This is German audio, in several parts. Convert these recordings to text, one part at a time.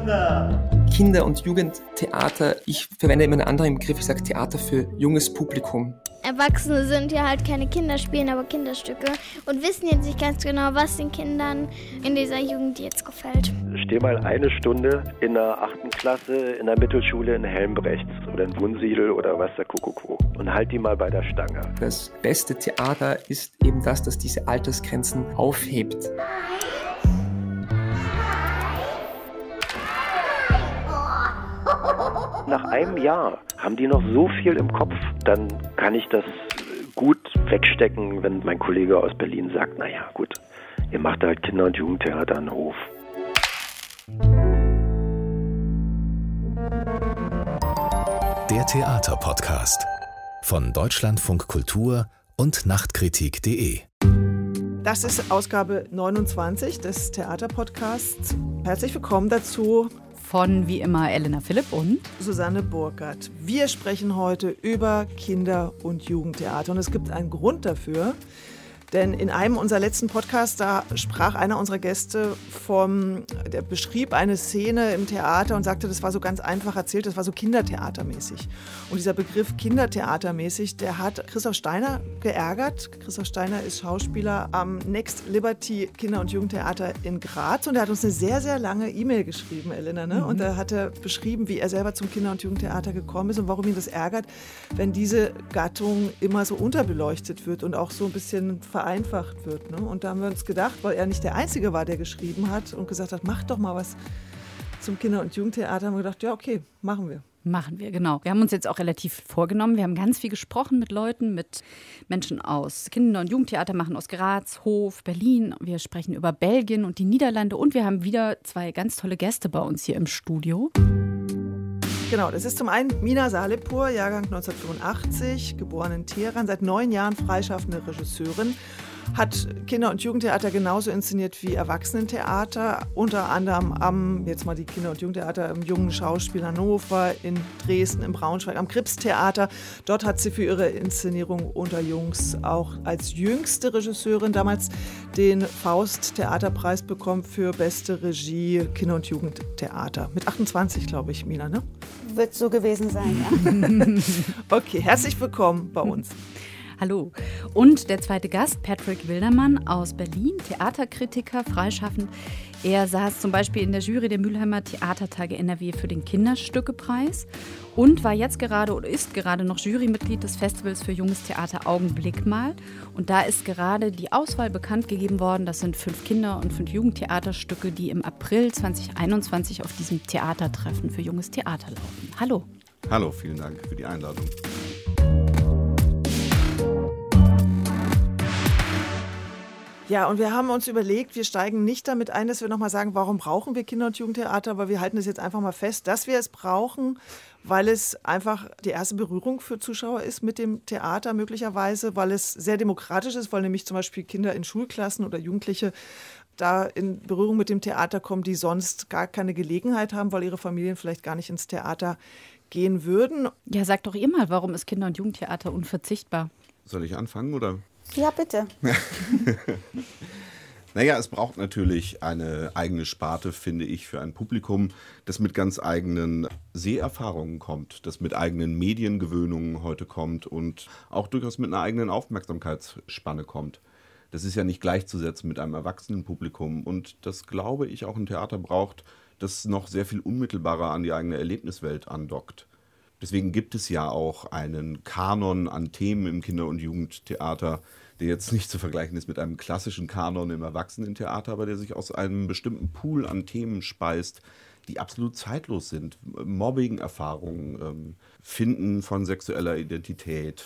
miteinander. Kinder- und Jugendtheater, ich verwende immer einen anderen Begriff, ich sage Theater für junges Publikum. Erwachsene sind ja halt keine Kinder, spielen aber Kinderstücke und wissen jetzt nicht ganz genau, was den Kindern in dieser Jugend jetzt gefällt. Steh mal eine Stunde in der achten Klasse in der Mittelschule in Helmbrechts oder in Wunsiedel oder was der Kuckuck wo und halt die mal bei der Stange. Das beste Theater ist eben das, das diese Altersgrenzen aufhebt. Nach einem Jahr haben die noch so viel im Kopf, dann kann ich das gut wegstecken, wenn mein Kollege aus Berlin sagt, naja gut, ihr macht halt Kinder- und Jugendtheater an Hof. Der Theaterpodcast von Deutschlandfunk Kultur und Nachtkritik.de. Das ist Ausgabe 29 des Theaterpodcasts. Herzlich willkommen dazu von wie immer Elena Philipp und Susanne Burkhardt. Wir sprechen heute über Kinder- und Jugendtheater und es gibt einen Grund dafür. Denn in einem unserer letzten Podcasts, da sprach einer unserer Gäste vom, der beschrieb eine Szene im Theater und sagte, das war so ganz einfach erzählt, das war so kindertheatermäßig. Und dieser Begriff kindertheatermäßig, der hat Christoph Steiner geärgert. Christoph Steiner ist Schauspieler am Next Liberty Kinder- und Jugendtheater in Graz und er hat uns eine sehr, sehr lange E-Mail geschrieben, Elena. Ne? Mhm. Und da hat er beschrieben, wie er selber zum Kinder- und Jugendtheater gekommen ist und warum ihn das ärgert, wenn diese Gattung immer so unterbeleuchtet wird und auch so ein bisschen ver vereinfacht wird. Ne? Und da haben wir uns gedacht, weil er nicht der Einzige war, der geschrieben hat und gesagt hat, mach doch mal was zum Kinder- und Jugendtheater, haben wir gedacht, ja, okay, machen wir. Machen wir, genau. Wir haben uns jetzt auch relativ vorgenommen. Wir haben ganz viel gesprochen mit Leuten, mit Menschen aus Kinder- und Jugendtheater machen aus Graz, Hof, Berlin. Wir sprechen über Belgien und die Niederlande und wir haben wieder zwei ganz tolle Gäste bei uns hier im Studio. Genau, das ist zum einen Mina Salepur, Jahrgang 1985, geboren in Teheran, seit neun Jahren freischaffende Regisseurin hat Kinder- und Jugendtheater genauso inszeniert wie Erwachsenentheater, unter anderem am, jetzt mal die Kinder- und Jugendtheater im Jungen Schauspiel Hannover, in Dresden, im Braunschweig, am Krips-Theater. Dort hat sie für ihre Inszenierung unter Jungs auch als jüngste Regisseurin damals den Faust-Theaterpreis bekommen für beste Regie Kinder- und Jugendtheater. Mit 28, glaube ich, Mina, ne? Wird so gewesen sein, ja. okay, herzlich willkommen bei uns. Hallo. Und der zweite Gast, Patrick Wildermann aus Berlin, Theaterkritiker, freischaffend. Er saß zum Beispiel in der Jury der Mülheimer Theatertage NRW für den Kinderstückepreis und war jetzt gerade oder ist gerade noch Jurymitglied des Festivals für junges Theater Augenblick mal. Und da ist gerade die Auswahl bekannt gegeben worden. Das sind fünf Kinder- und fünf Jugendtheaterstücke, die im April 2021 auf diesem Theatertreffen für junges Theater laufen. Hallo. Hallo, vielen Dank für die Einladung. Ja, und wir haben uns überlegt, wir steigen nicht damit ein, dass wir nochmal sagen, warum brauchen wir Kinder- und Jugendtheater, aber wir halten es jetzt einfach mal fest, dass wir es brauchen, weil es einfach die erste Berührung für Zuschauer ist mit dem Theater möglicherweise, weil es sehr demokratisch ist, weil nämlich zum Beispiel Kinder in Schulklassen oder Jugendliche da in Berührung mit dem Theater kommen, die sonst gar keine Gelegenheit haben, weil ihre Familien vielleicht gar nicht ins Theater gehen würden. Ja, sag doch ihr mal, warum ist Kinder- und Jugendtheater unverzichtbar? Soll ich anfangen oder? Ja, bitte. naja, es braucht natürlich eine eigene Sparte, finde ich, für ein Publikum, das mit ganz eigenen Seherfahrungen kommt, das mit eigenen Mediengewöhnungen heute kommt und auch durchaus mit einer eigenen Aufmerksamkeitsspanne kommt. Das ist ja nicht gleichzusetzen mit einem erwachsenen Publikum und das glaube ich auch ein Theater braucht, das noch sehr viel unmittelbarer an die eigene Erlebniswelt andockt. Deswegen gibt es ja auch einen Kanon an Themen im Kinder- und Jugendtheater, der jetzt nicht zu vergleichen ist mit einem klassischen Kanon im Erwachsenentheater, aber der sich aus einem bestimmten Pool an Themen speist, die absolut zeitlos sind. Mobbing-Erfahrungen, ähm, Finden von sexueller Identität,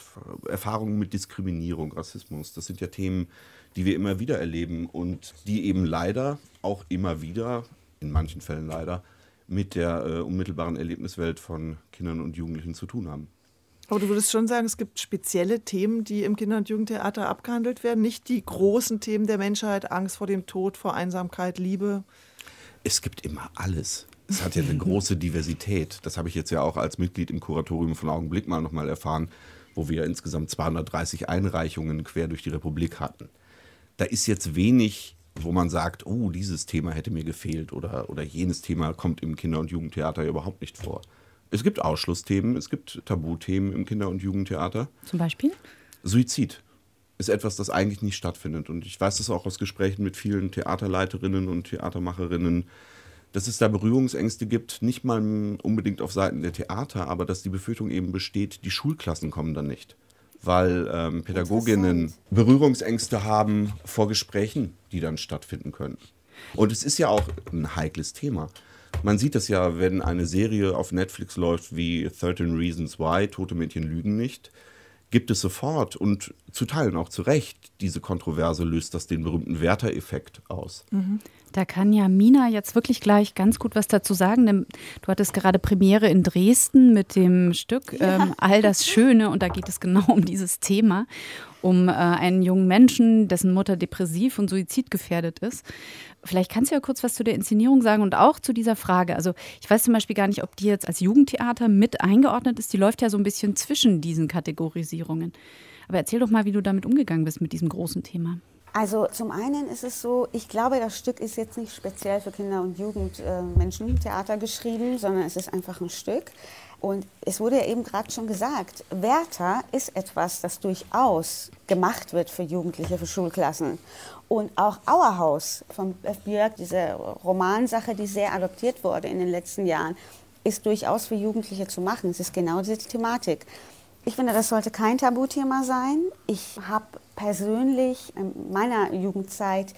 Erfahrungen mit Diskriminierung, Rassismus, das sind ja Themen, die wir immer wieder erleben und die eben leider auch immer wieder, in manchen Fällen leider, mit der äh, unmittelbaren Erlebniswelt von Kindern und Jugendlichen zu tun haben. Aber du würdest schon sagen, es gibt spezielle Themen, die im Kinder- und Jugendtheater abgehandelt werden, nicht die großen Themen der Menschheit, Angst vor dem Tod, vor Einsamkeit, Liebe. Es gibt immer alles. Es hat ja eine große Diversität. Das habe ich jetzt ja auch als Mitglied im Kuratorium von Augenblick mal nochmal erfahren, wo wir insgesamt 230 Einreichungen quer durch die Republik hatten. Da ist jetzt wenig wo man sagt, oh, dieses Thema hätte mir gefehlt oder, oder jenes Thema kommt im Kinder- und Jugendtheater überhaupt nicht vor. Es gibt Ausschlussthemen, es gibt Tabuthemen im Kinder- und Jugendtheater. Zum Beispiel? Suizid ist etwas, das eigentlich nicht stattfindet. Und ich weiß das auch aus Gesprächen mit vielen Theaterleiterinnen und Theatermacherinnen, dass es da Berührungsängste gibt, nicht mal unbedingt auf Seiten der Theater, aber dass die Befürchtung eben besteht, die Schulklassen kommen dann nicht. Weil ähm, Pädagoginnen Berührungsängste haben vor Gesprächen, die dann stattfinden können. Und es ist ja auch ein heikles Thema. Man sieht das ja, wenn eine Serie auf Netflix läuft wie 13 Reasons Why, Tote Mädchen lügen nicht, gibt es sofort und zu Teilen auch zu Recht diese Kontroverse löst das den berühmten Werter-Effekt aus. Mhm. Da kann ja Mina jetzt wirklich gleich ganz gut was dazu sagen, denn du hattest gerade Premiere in Dresden mit dem Stück ja. ähm, All das Schöne und da geht es genau um dieses Thema, um äh, einen jungen Menschen, dessen Mutter depressiv und suizidgefährdet ist. Vielleicht kannst du ja kurz was zu der Inszenierung sagen und auch zu dieser Frage. Also ich weiß zum Beispiel gar nicht, ob die jetzt als Jugendtheater mit eingeordnet ist. Die läuft ja so ein bisschen zwischen diesen Kategorisierungen. Aber erzähl doch mal, wie du damit umgegangen bist mit diesem großen Thema. Also zum einen ist es so, ich glaube, das Stück ist jetzt nicht speziell für Kinder- und Jugendmenschen Theater geschrieben, sondern es ist einfach ein Stück. Und es wurde ja eben gerade schon gesagt, Werther ist etwas, das durchaus gemacht wird für Jugendliche, für Schulklassen. Und auch Auerhaus von F. Björk, diese Romansache, die sehr adoptiert wurde in den letzten Jahren, ist durchaus für Jugendliche zu machen. Es ist genau diese Thematik. Ich finde, das sollte kein Tabuthema sein. Ich habe persönlich in meiner Jugendzeit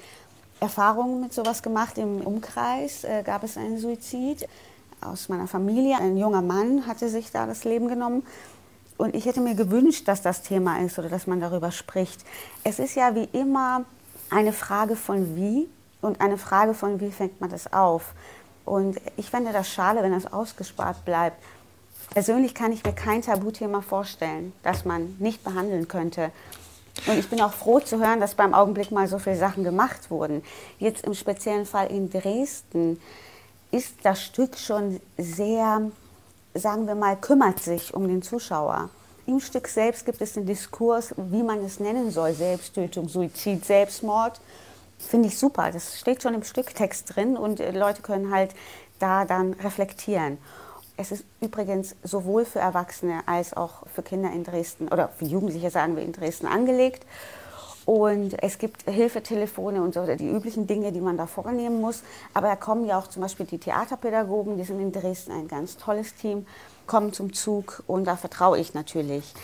Erfahrungen mit sowas gemacht. Im Umkreis äh, gab es einen Suizid aus meiner Familie. Ein junger Mann hatte sich da das Leben genommen. Und ich hätte mir gewünscht, dass das Thema ist oder dass man darüber spricht. Es ist ja wie immer eine Frage von wie und eine Frage von wie fängt man das auf. Und ich fände das schade, wenn das ausgespart bleibt. Persönlich kann ich mir kein Tabuthema vorstellen, das man nicht behandeln könnte. Und ich bin auch froh zu hören, dass beim Augenblick mal so viele Sachen gemacht wurden. Jetzt im speziellen Fall in Dresden ist das Stück schon sehr, sagen wir mal, kümmert sich um den Zuschauer. Im Stück selbst gibt es den Diskurs, wie man es nennen soll, Selbsttötung, Suizid, Selbstmord. Finde ich super. Das steht schon im Stücktext drin und äh, Leute können halt da dann reflektieren. Es ist übrigens sowohl für Erwachsene als auch für Kinder in Dresden oder für Jugendliche, sagen wir, in Dresden angelegt. Und es gibt Hilfetelefone und so, die üblichen Dinge, die man da vornehmen muss. Aber da kommen ja auch zum Beispiel die Theaterpädagogen, die sind in Dresden ein ganz tolles Team, kommen zum Zug und da vertraue ich natürlich.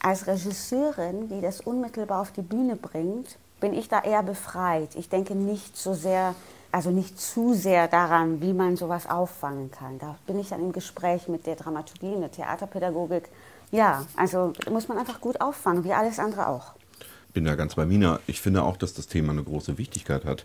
Als Regisseurin, die das unmittelbar auf die Bühne bringt, bin ich da eher befreit. Ich denke nicht so sehr also nicht zu sehr daran, wie man sowas auffangen kann. Da bin ich dann im Gespräch mit der Dramaturgie und der Theaterpädagogik. Ja, also muss man einfach gut auffangen, wie alles andere auch. Bin da ganz bei Mina. Ich finde auch, dass das Thema eine große Wichtigkeit hat.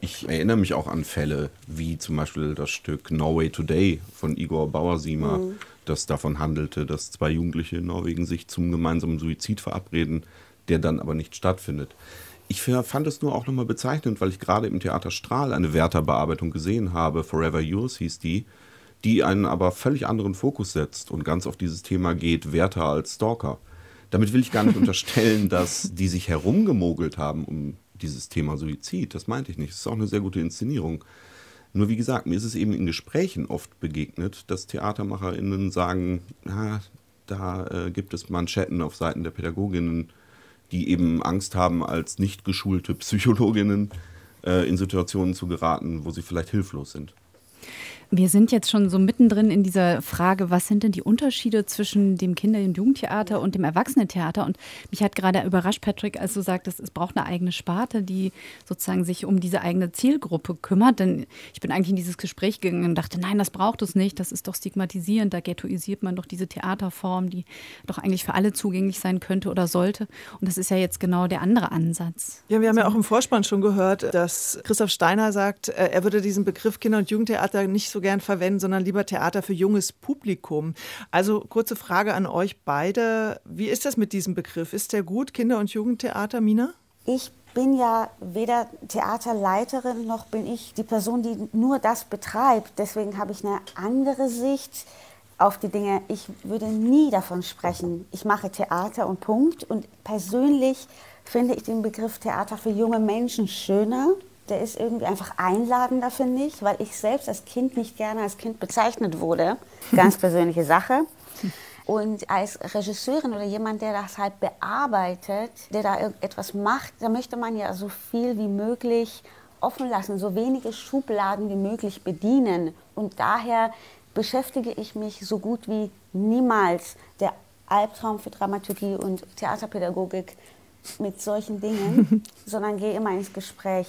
Ich erinnere mich auch an Fälle, wie zum Beispiel das Stück Norway Today von Igor Bauersiemer, mhm. das davon handelte, dass zwei Jugendliche in Norwegen sich zum gemeinsamen Suizid verabreden, der dann aber nicht stattfindet. Ich fand es nur auch nochmal bezeichnend, weil ich gerade im Theater Strahl eine Werther-Bearbeitung gesehen habe, Forever Yours hieß die, die einen aber völlig anderen Fokus setzt und ganz auf dieses Thema geht, Werther als Stalker. Damit will ich gar nicht unterstellen, dass die sich herumgemogelt haben um dieses Thema Suizid. Das meinte ich nicht. Das ist auch eine sehr gute Inszenierung. Nur wie gesagt, mir ist es eben in Gesprächen oft begegnet, dass TheatermacherInnen sagen, na, da äh, gibt es Manschetten auf Seiten der Pädagoginnen, die eben Angst haben, als nicht geschulte Psychologinnen äh, in Situationen zu geraten, wo sie vielleicht hilflos sind. Wir sind jetzt schon so mittendrin in dieser Frage, was sind denn die Unterschiede zwischen dem Kinder- und Jugendtheater und dem Erwachsenentheater? Und mich hat gerade überrascht, Patrick, als du sagtest, es braucht eine eigene Sparte, die sozusagen sich um diese eigene Zielgruppe kümmert. Denn ich bin eigentlich in dieses Gespräch gegangen und dachte, nein, das braucht es nicht, das ist doch stigmatisierend, da ghettoisiert man doch diese Theaterform, die doch eigentlich für alle zugänglich sein könnte oder sollte. Und das ist ja jetzt genau der andere Ansatz. Ja, wir haben ja auch im Vorspann schon gehört, dass Christoph Steiner sagt, äh, er würde diesen Begriff Kinder- und Jugendtheater nicht so so gern verwenden, sondern lieber Theater für junges Publikum. Also kurze Frage an euch beide. Wie ist das mit diesem Begriff? Ist der gut, Kinder- und Jugendtheater, Mina? Ich bin ja weder Theaterleiterin noch bin ich die Person, die nur das betreibt. Deswegen habe ich eine andere Sicht auf die Dinge. Ich würde nie davon sprechen, ich mache Theater und Punkt. Und persönlich finde ich den Begriff Theater für junge Menschen schöner, der ist irgendwie einfach einladender, finde ich, weil ich selbst als Kind nicht gerne als Kind bezeichnet wurde. Ganz persönliche Sache. Und als Regisseurin oder jemand, der das halt bearbeitet, der da etwas macht, da möchte man ja so viel wie möglich offen lassen, so wenige Schubladen wie möglich bedienen. Und daher beschäftige ich mich so gut wie niemals der Albtraum für Dramaturgie und Theaterpädagogik mit solchen Dingen, sondern gehe immer ins Gespräch.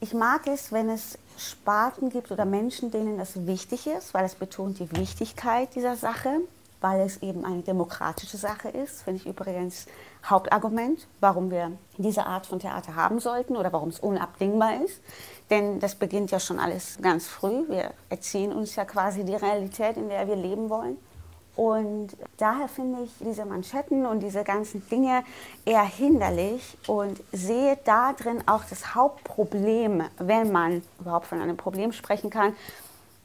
Ich mag es, wenn es Sparten gibt oder Menschen, denen das wichtig ist, weil es betont die Wichtigkeit dieser Sache, weil es eben eine demokratische Sache ist, finde ich übrigens Hauptargument, warum wir diese Art von Theater haben sollten oder warum es unabdingbar ist. Denn das beginnt ja schon alles ganz früh. Wir erziehen uns ja quasi die Realität, in der wir leben wollen. Und daher finde ich diese Manschetten und diese ganzen Dinge eher hinderlich und sehe da drin auch das Hauptproblem, wenn man überhaupt von einem Problem sprechen kann,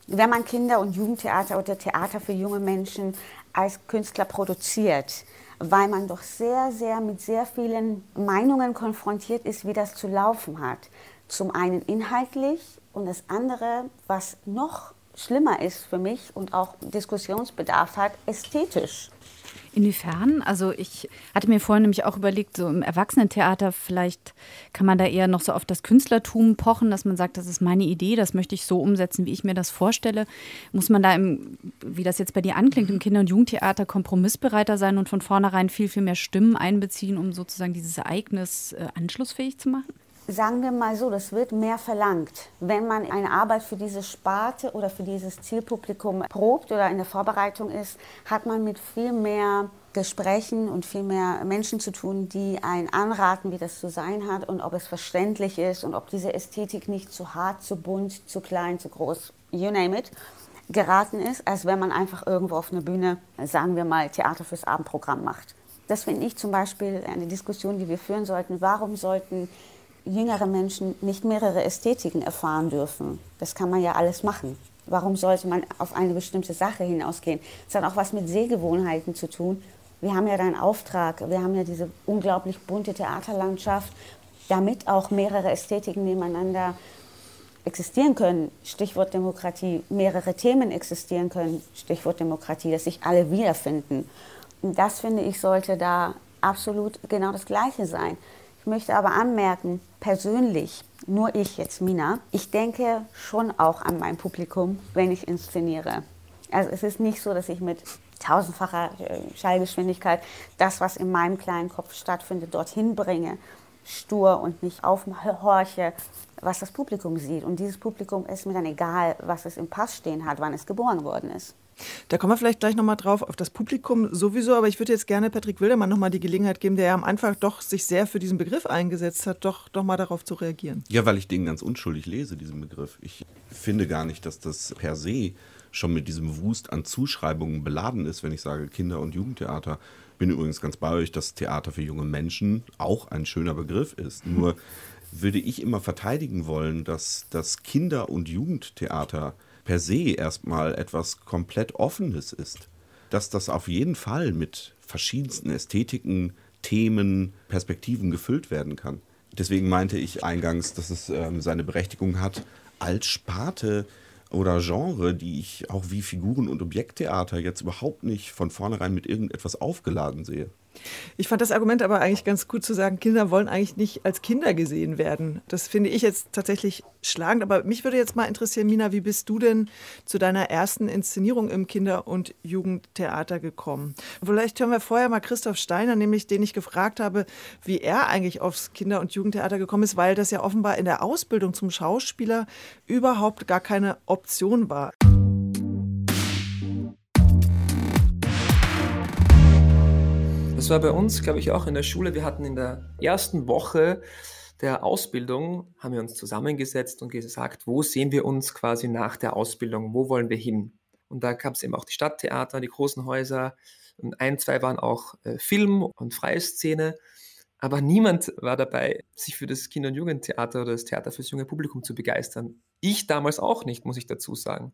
wenn man Kinder- und Jugendtheater oder Theater für junge Menschen als Künstler produziert, weil man doch sehr, sehr mit sehr vielen Meinungen konfrontiert ist, wie das zu laufen hat. Zum einen inhaltlich und das andere, was noch schlimmer ist für mich und auch Diskussionsbedarf hat, ästhetisch. Inwiefern? Also ich hatte mir vorhin nämlich auch überlegt, so im Erwachsenentheater vielleicht kann man da eher noch so auf das Künstlertum pochen, dass man sagt, das ist meine Idee, das möchte ich so umsetzen, wie ich mir das vorstelle. Muss man da, im, wie das jetzt bei dir anklingt, im Kinder- und Jugendtheater kompromissbereiter sein und von vornherein viel, viel mehr Stimmen einbeziehen, um sozusagen dieses Ereignis äh, anschlussfähig zu machen? Sagen wir mal so, das wird mehr verlangt. Wenn man eine Arbeit für diese Sparte oder für dieses Zielpublikum probt oder in der Vorbereitung ist, hat man mit viel mehr Gesprächen und viel mehr Menschen zu tun, die einen anraten, wie das zu sein hat und ob es verständlich ist und ob diese Ästhetik nicht zu hart, zu bunt, zu klein, zu groß, you name it, geraten ist, als wenn man einfach irgendwo auf einer Bühne, sagen wir mal, Theater fürs Abendprogramm macht. Das finde ich zum Beispiel eine Diskussion, die wir führen sollten. Warum sollten jüngere Menschen nicht mehrere Ästhetiken erfahren dürfen. Das kann man ja alles machen. Warum sollte man auf eine bestimmte Sache hinausgehen? Das hat auch was mit Sehgewohnheiten zu tun. Wir haben ja da einen Auftrag, wir haben ja diese unglaublich bunte Theaterlandschaft, damit auch mehrere Ästhetiken nebeneinander existieren können. Stichwort Demokratie, mehrere Themen existieren können. Stichwort Demokratie, dass sich alle wiederfinden. Und das finde ich sollte da absolut genau das Gleiche sein. Ich möchte aber anmerken, persönlich, nur ich jetzt, Mina, ich denke schon auch an mein Publikum, wenn ich inszeniere. Also es ist nicht so, dass ich mit tausendfacher äh, Schallgeschwindigkeit das, was in meinem kleinen Kopf stattfindet, dorthin bringe, stur und nicht aufhorche, was das Publikum sieht. Und dieses Publikum ist mir dann egal, was es im Pass stehen hat, wann es geboren worden ist. Da kommen wir vielleicht gleich nochmal drauf, auf das Publikum sowieso, aber ich würde jetzt gerne Patrick Wildermann nochmal die Gelegenheit geben, der ja am Anfang doch sich sehr für diesen Begriff eingesetzt hat, doch, doch mal darauf zu reagieren. Ja, weil ich den ganz unschuldig lese, diesen Begriff. Ich finde gar nicht, dass das per se schon mit diesem Wust an Zuschreibungen beladen ist, wenn ich sage Kinder- und Jugendtheater. Bin übrigens ganz bei euch, dass Theater für junge Menschen auch ein schöner Begriff ist. Nur würde ich immer verteidigen wollen, dass das Kinder- und Jugendtheater per se erstmal etwas komplett Offenes ist. Dass das auf jeden Fall mit verschiedensten Ästhetiken, Themen, Perspektiven gefüllt werden kann. Deswegen meinte ich eingangs, dass es ähm, seine Berechtigung hat, als Sparte oder Genre, die ich auch wie Figuren- und Objekttheater jetzt überhaupt nicht von vornherein mit irgendetwas aufgeladen sehe. Ich fand das Argument aber eigentlich ganz gut zu sagen, Kinder wollen eigentlich nicht als Kinder gesehen werden. Das finde ich jetzt tatsächlich schlagend. Aber mich würde jetzt mal interessieren, Mina, wie bist du denn zu deiner ersten Inszenierung im Kinder- und Jugendtheater gekommen? Vielleicht hören wir vorher mal Christoph Steiner, nämlich den ich gefragt habe, wie er eigentlich aufs Kinder- und Jugendtheater gekommen ist, weil das ja offenbar in der Ausbildung zum Schauspieler überhaupt gar keine Option war. Das war bei uns, glaube ich, auch in der Schule. Wir hatten in der ersten Woche der Ausbildung, haben wir uns zusammengesetzt und gesagt, wo sehen wir uns quasi nach der Ausbildung, wo wollen wir hin? Und da gab es eben auch die Stadttheater, die großen Häuser und ein, zwei waren auch äh, Film und freie Szene. Aber niemand war dabei, sich für das Kinder- und Jugendtheater oder das Theater fürs junge Publikum zu begeistern. Ich damals auch nicht, muss ich dazu sagen.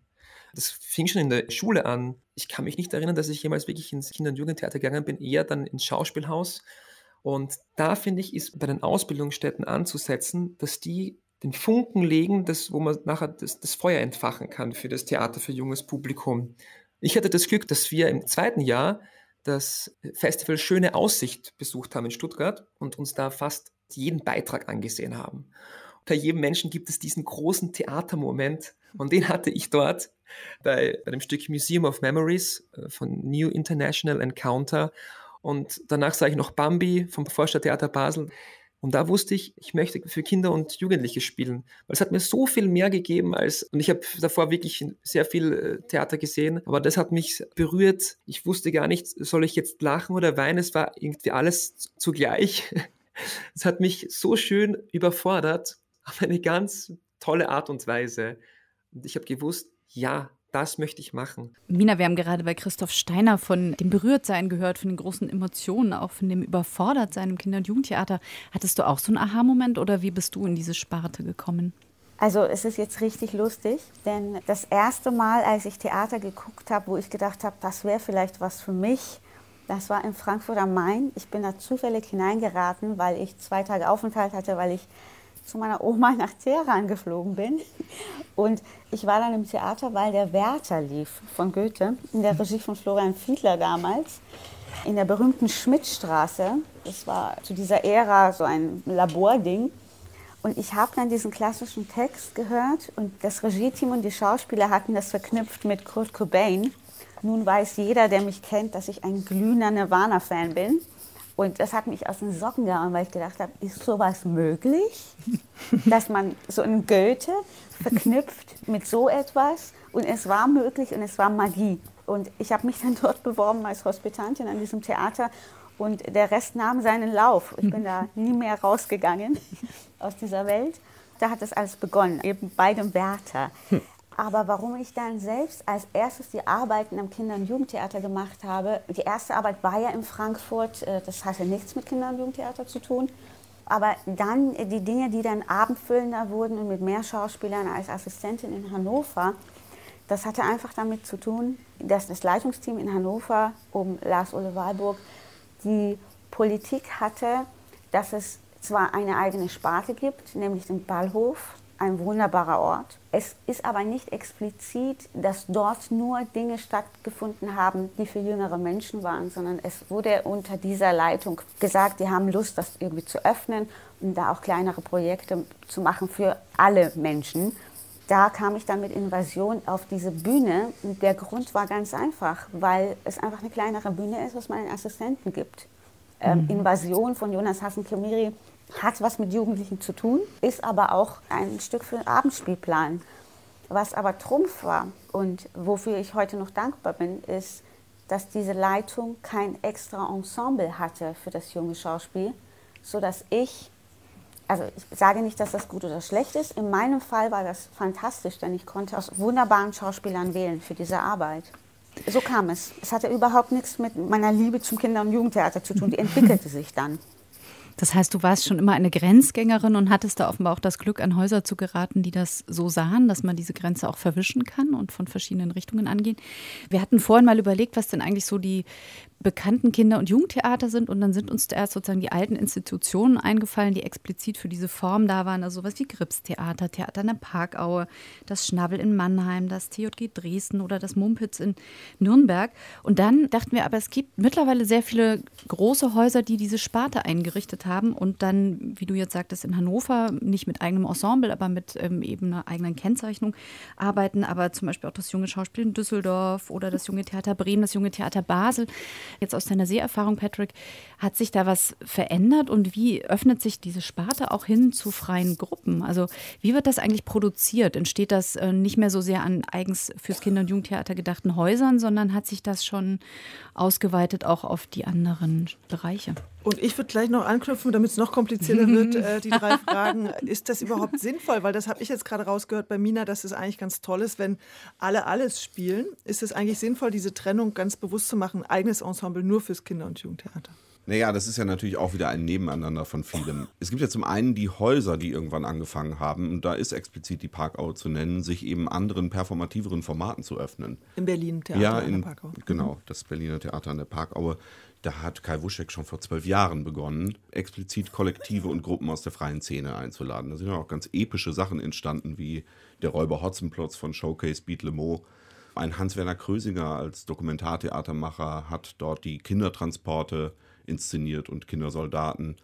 Das fing schon in der Schule an. Ich kann mich nicht erinnern, dass ich jemals wirklich ins Kinder- und Jugendtheater gegangen bin, eher dann ins Schauspielhaus. Und da finde ich, ist bei den Ausbildungsstätten anzusetzen, dass die den Funken legen, das, wo man nachher das, das Feuer entfachen kann für das Theater für junges Publikum. Ich hatte das Glück, dass wir im zweiten Jahr das Festival Schöne Aussicht besucht haben in Stuttgart und uns da fast jeden Beitrag angesehen haben. Unter jedem Menschen gibt es diesen großen Theatermoment und den hatte ich dort bei, bei dem Stück Museum of Memories äh, von New International Encounter und danach sah ich noch Bambi vom Vorstadttheater Basel. Und da wusste ich, ich möchte für Kinder und Jugendliche spielen, weil es hat mir so viel mehr gegeben als, und ich habe davor wirklich sehr viel äh, Theater gesehen, aber das hat mich berührt. Ich wusste gar nicht, soll ich jetzt lachen oder weinen? Es war irgendwie alles zugleich. Es hat mich so schön überfordert, auf eine ganz tolle Art und Weise. Und ich habe gewusst, ja, das möchte ich machen. Mina, wir haben gerade bei Christoph Steiner von dem Berührtsein gehört, von den großen Emotionen, auch von dem Überfordertsein im Kinder- und Jugendtheater. Hattest du auch so einen Aha-Moment oder wie bist du in diese Sparte gekommen? Also es ist jetzt richtig lustig, denn das erste Mal, als ich Theater geguckt habe, wo ich gedacht habe, das wäre vielleicht was für mich, das war in Frankfurt am Main. Ich bin da zufällig hineingeraten, weil ich zwei Tage Aufenthalt hatte, weil ich zu meiner Oma nach Teheran geflogen bin. Und ich war dann im Theater, weil der Werther lief von Goethe, in der Regie von Florian Fiedler damals, in der berühmten Schmidtstraße. Das war zu dieser Ära so ein Labording. Und ich habe dann diesen klassischen Text gehört und das Regie-Team und die Schauspieler hatten das verknüpft mit Kurt Cobain. Nun weiß jeder, der mich kennt, dass ich ein glühender Nirvana-Fan bin. Und das hat mich aus den Socken gehauen, weil ich gedacht habe, ist sowas möglich? Dass man so einen Goethe verknüpft mit so etwas. Und es war möglich und es war Magie. Und ich habe mich dann dort beworben als Hospitantin an diesem Theater. Und der Rest nahm seinen Lauf. Ich bin da nie mehr rausgegangen aus dieser Welt. Da hat das alles begonnen, eben bei dem Werther. Aber warum ich dann selbst als erstes die Arbeiten am Kinder- und Jugendtheater gemacht habe, die erste Arbeit war ja in Frankfurt, äh, das hatte nichts mit Kinder- und Jugendtheater zu tun. Aber dann die Dinge, die dann abendfüllender wurden und mit mehr Schauspielern als Assistentin in Hannover, das hatte einfach damit zu tun, dass das Leitungsteam in Hannover um Lars-Ole Wahlburg die Politik hatte, dass es zwar eine eigene Sparte gibt, nämlich den Ballhof, ein wunderbarer Ort. Es ist aber nicht explizit, dass dort nur Dinge stattgefunden haben, die für jüngere Menschen waren, sondern es wurde unter dieser Leitung gesagt, die haben Lust, das irgendwie zu öffnen und da auch kleinere Projekte zu machen für alle Menschen. Da kam ich dann mit Invasion auf diese Bühne und der Grund war ganz einfach, weil es einfach eine kleinere Bühne ist, was man den Assistenten gibt. Ähm, mhm. Invasion von Jonas Hassen-Kemiri hat was mit Jugendlichen zu tun, ist aber auch ein Stück für den Abendspielplan. Was aber Trumpf war und wofür ich heute noch dankbar bin, ist, dass diese Leitung kein extra Ensemble hatte für das junge Schauspiel, sodass ich, also ich sage nicht, dass das gut oder schlecht ist, in meinem Fall war das fantastisch, denn ich konnte aus wunderbaren Schauspielern wählen für diese Arbeit. So kam es. Es hatte überhaupt nichts mit meiner Liebe zum Kinder- und Jugendtheater zu tun, die entwickelte sich dann. Das heißt, du warst schon immer eine Grenzgängerin und hattest da offenbar auch das Glück, an Häuser zu geraten, die das so sahen, dass man diese Grenze auch verwischen kann und von verschiedenen Richtungen angehen. Wir hatten vorhin mal überlegt, was denn eigentlich so die bekannten Kinder- und Jugendtheater sind. Und dann sind uns erst sozusagen die alten Institutionen eingefallen, die explizit für diese Form da waren. Also sowas wie Gripstheater, Theater in der Parkaue, das Schnabel in Mannheim, das TJG Dresden oder das Mumpitz in Nürnberg. Und dann dachten wir, aber es gibt mittlerweile sehr viele große Häuser, die diese Sparte eingerichtet haben. Und dann, wie du jetzt sagtest, in Hannover, nicht mit eigenem Ensemble, aber mit ähm, eben einer eigenen Kennzeichnung arbeiten. Aber zum Beispiel auch das junge Schauspiel in Düsseldorf oder das junge Theater Bremen, das junge Theater Basel. Jetzt aus deiner Seherfahrung, Patrick, hat sich da was verändert und wie öffnet sich diese Sparte auch hin zu freien Gruppen? Also wie wird das eigentlich produziert? Entsteht das äh, nicht mehr so sehr an eigens fürs Kinder- und Jugendtheater gedachten Häusern, sondern hat sich das schon ausgeweitet auch auf die anderen Bereiche? Und ich würde gleich noch anknüpfen, damit es noch komplizierter wird, äh, die drei Fragen. Ist das überhaupt sinnvoll? Weil das habe ich jetzt gerade rausgehört bei Mina, dass es eigentlich ganz toll ist, wenn alle alles spielen. Ist es eigentlich sinnvoll, diese Trennung ganz bewusst zu machen, eigenes Ensemble nur fürs Kinder- und Jugendtheater? Naja, das ist ja natürlich auch wieder ein Nebeneinander von vielem. Es gibt ja zum einen die Häuser, die irgendwann angefangen haben, und da ist explizit die Parkaue zu nennen, sich eben anderen performativeren Formaten zu öffnen. In Berlin Theater ja, an in, der Parkau. Genau, das Berliner Theater an der Parkaue. Da hat Kai Wuschek schon vor zwölf Jahren begonnen, explizit Kollektive und Gruppen aus der freien Szene einzuladen. Da sind ja auch ganz epische Sachen entstanden, wie der Räuber Hotzenplotz von Showcase Beat Le. Ein Hans-Werner Krösinger als Dokumentartheatermacher hat dort die Kindertransporte inszeniert und Kindersoldaten.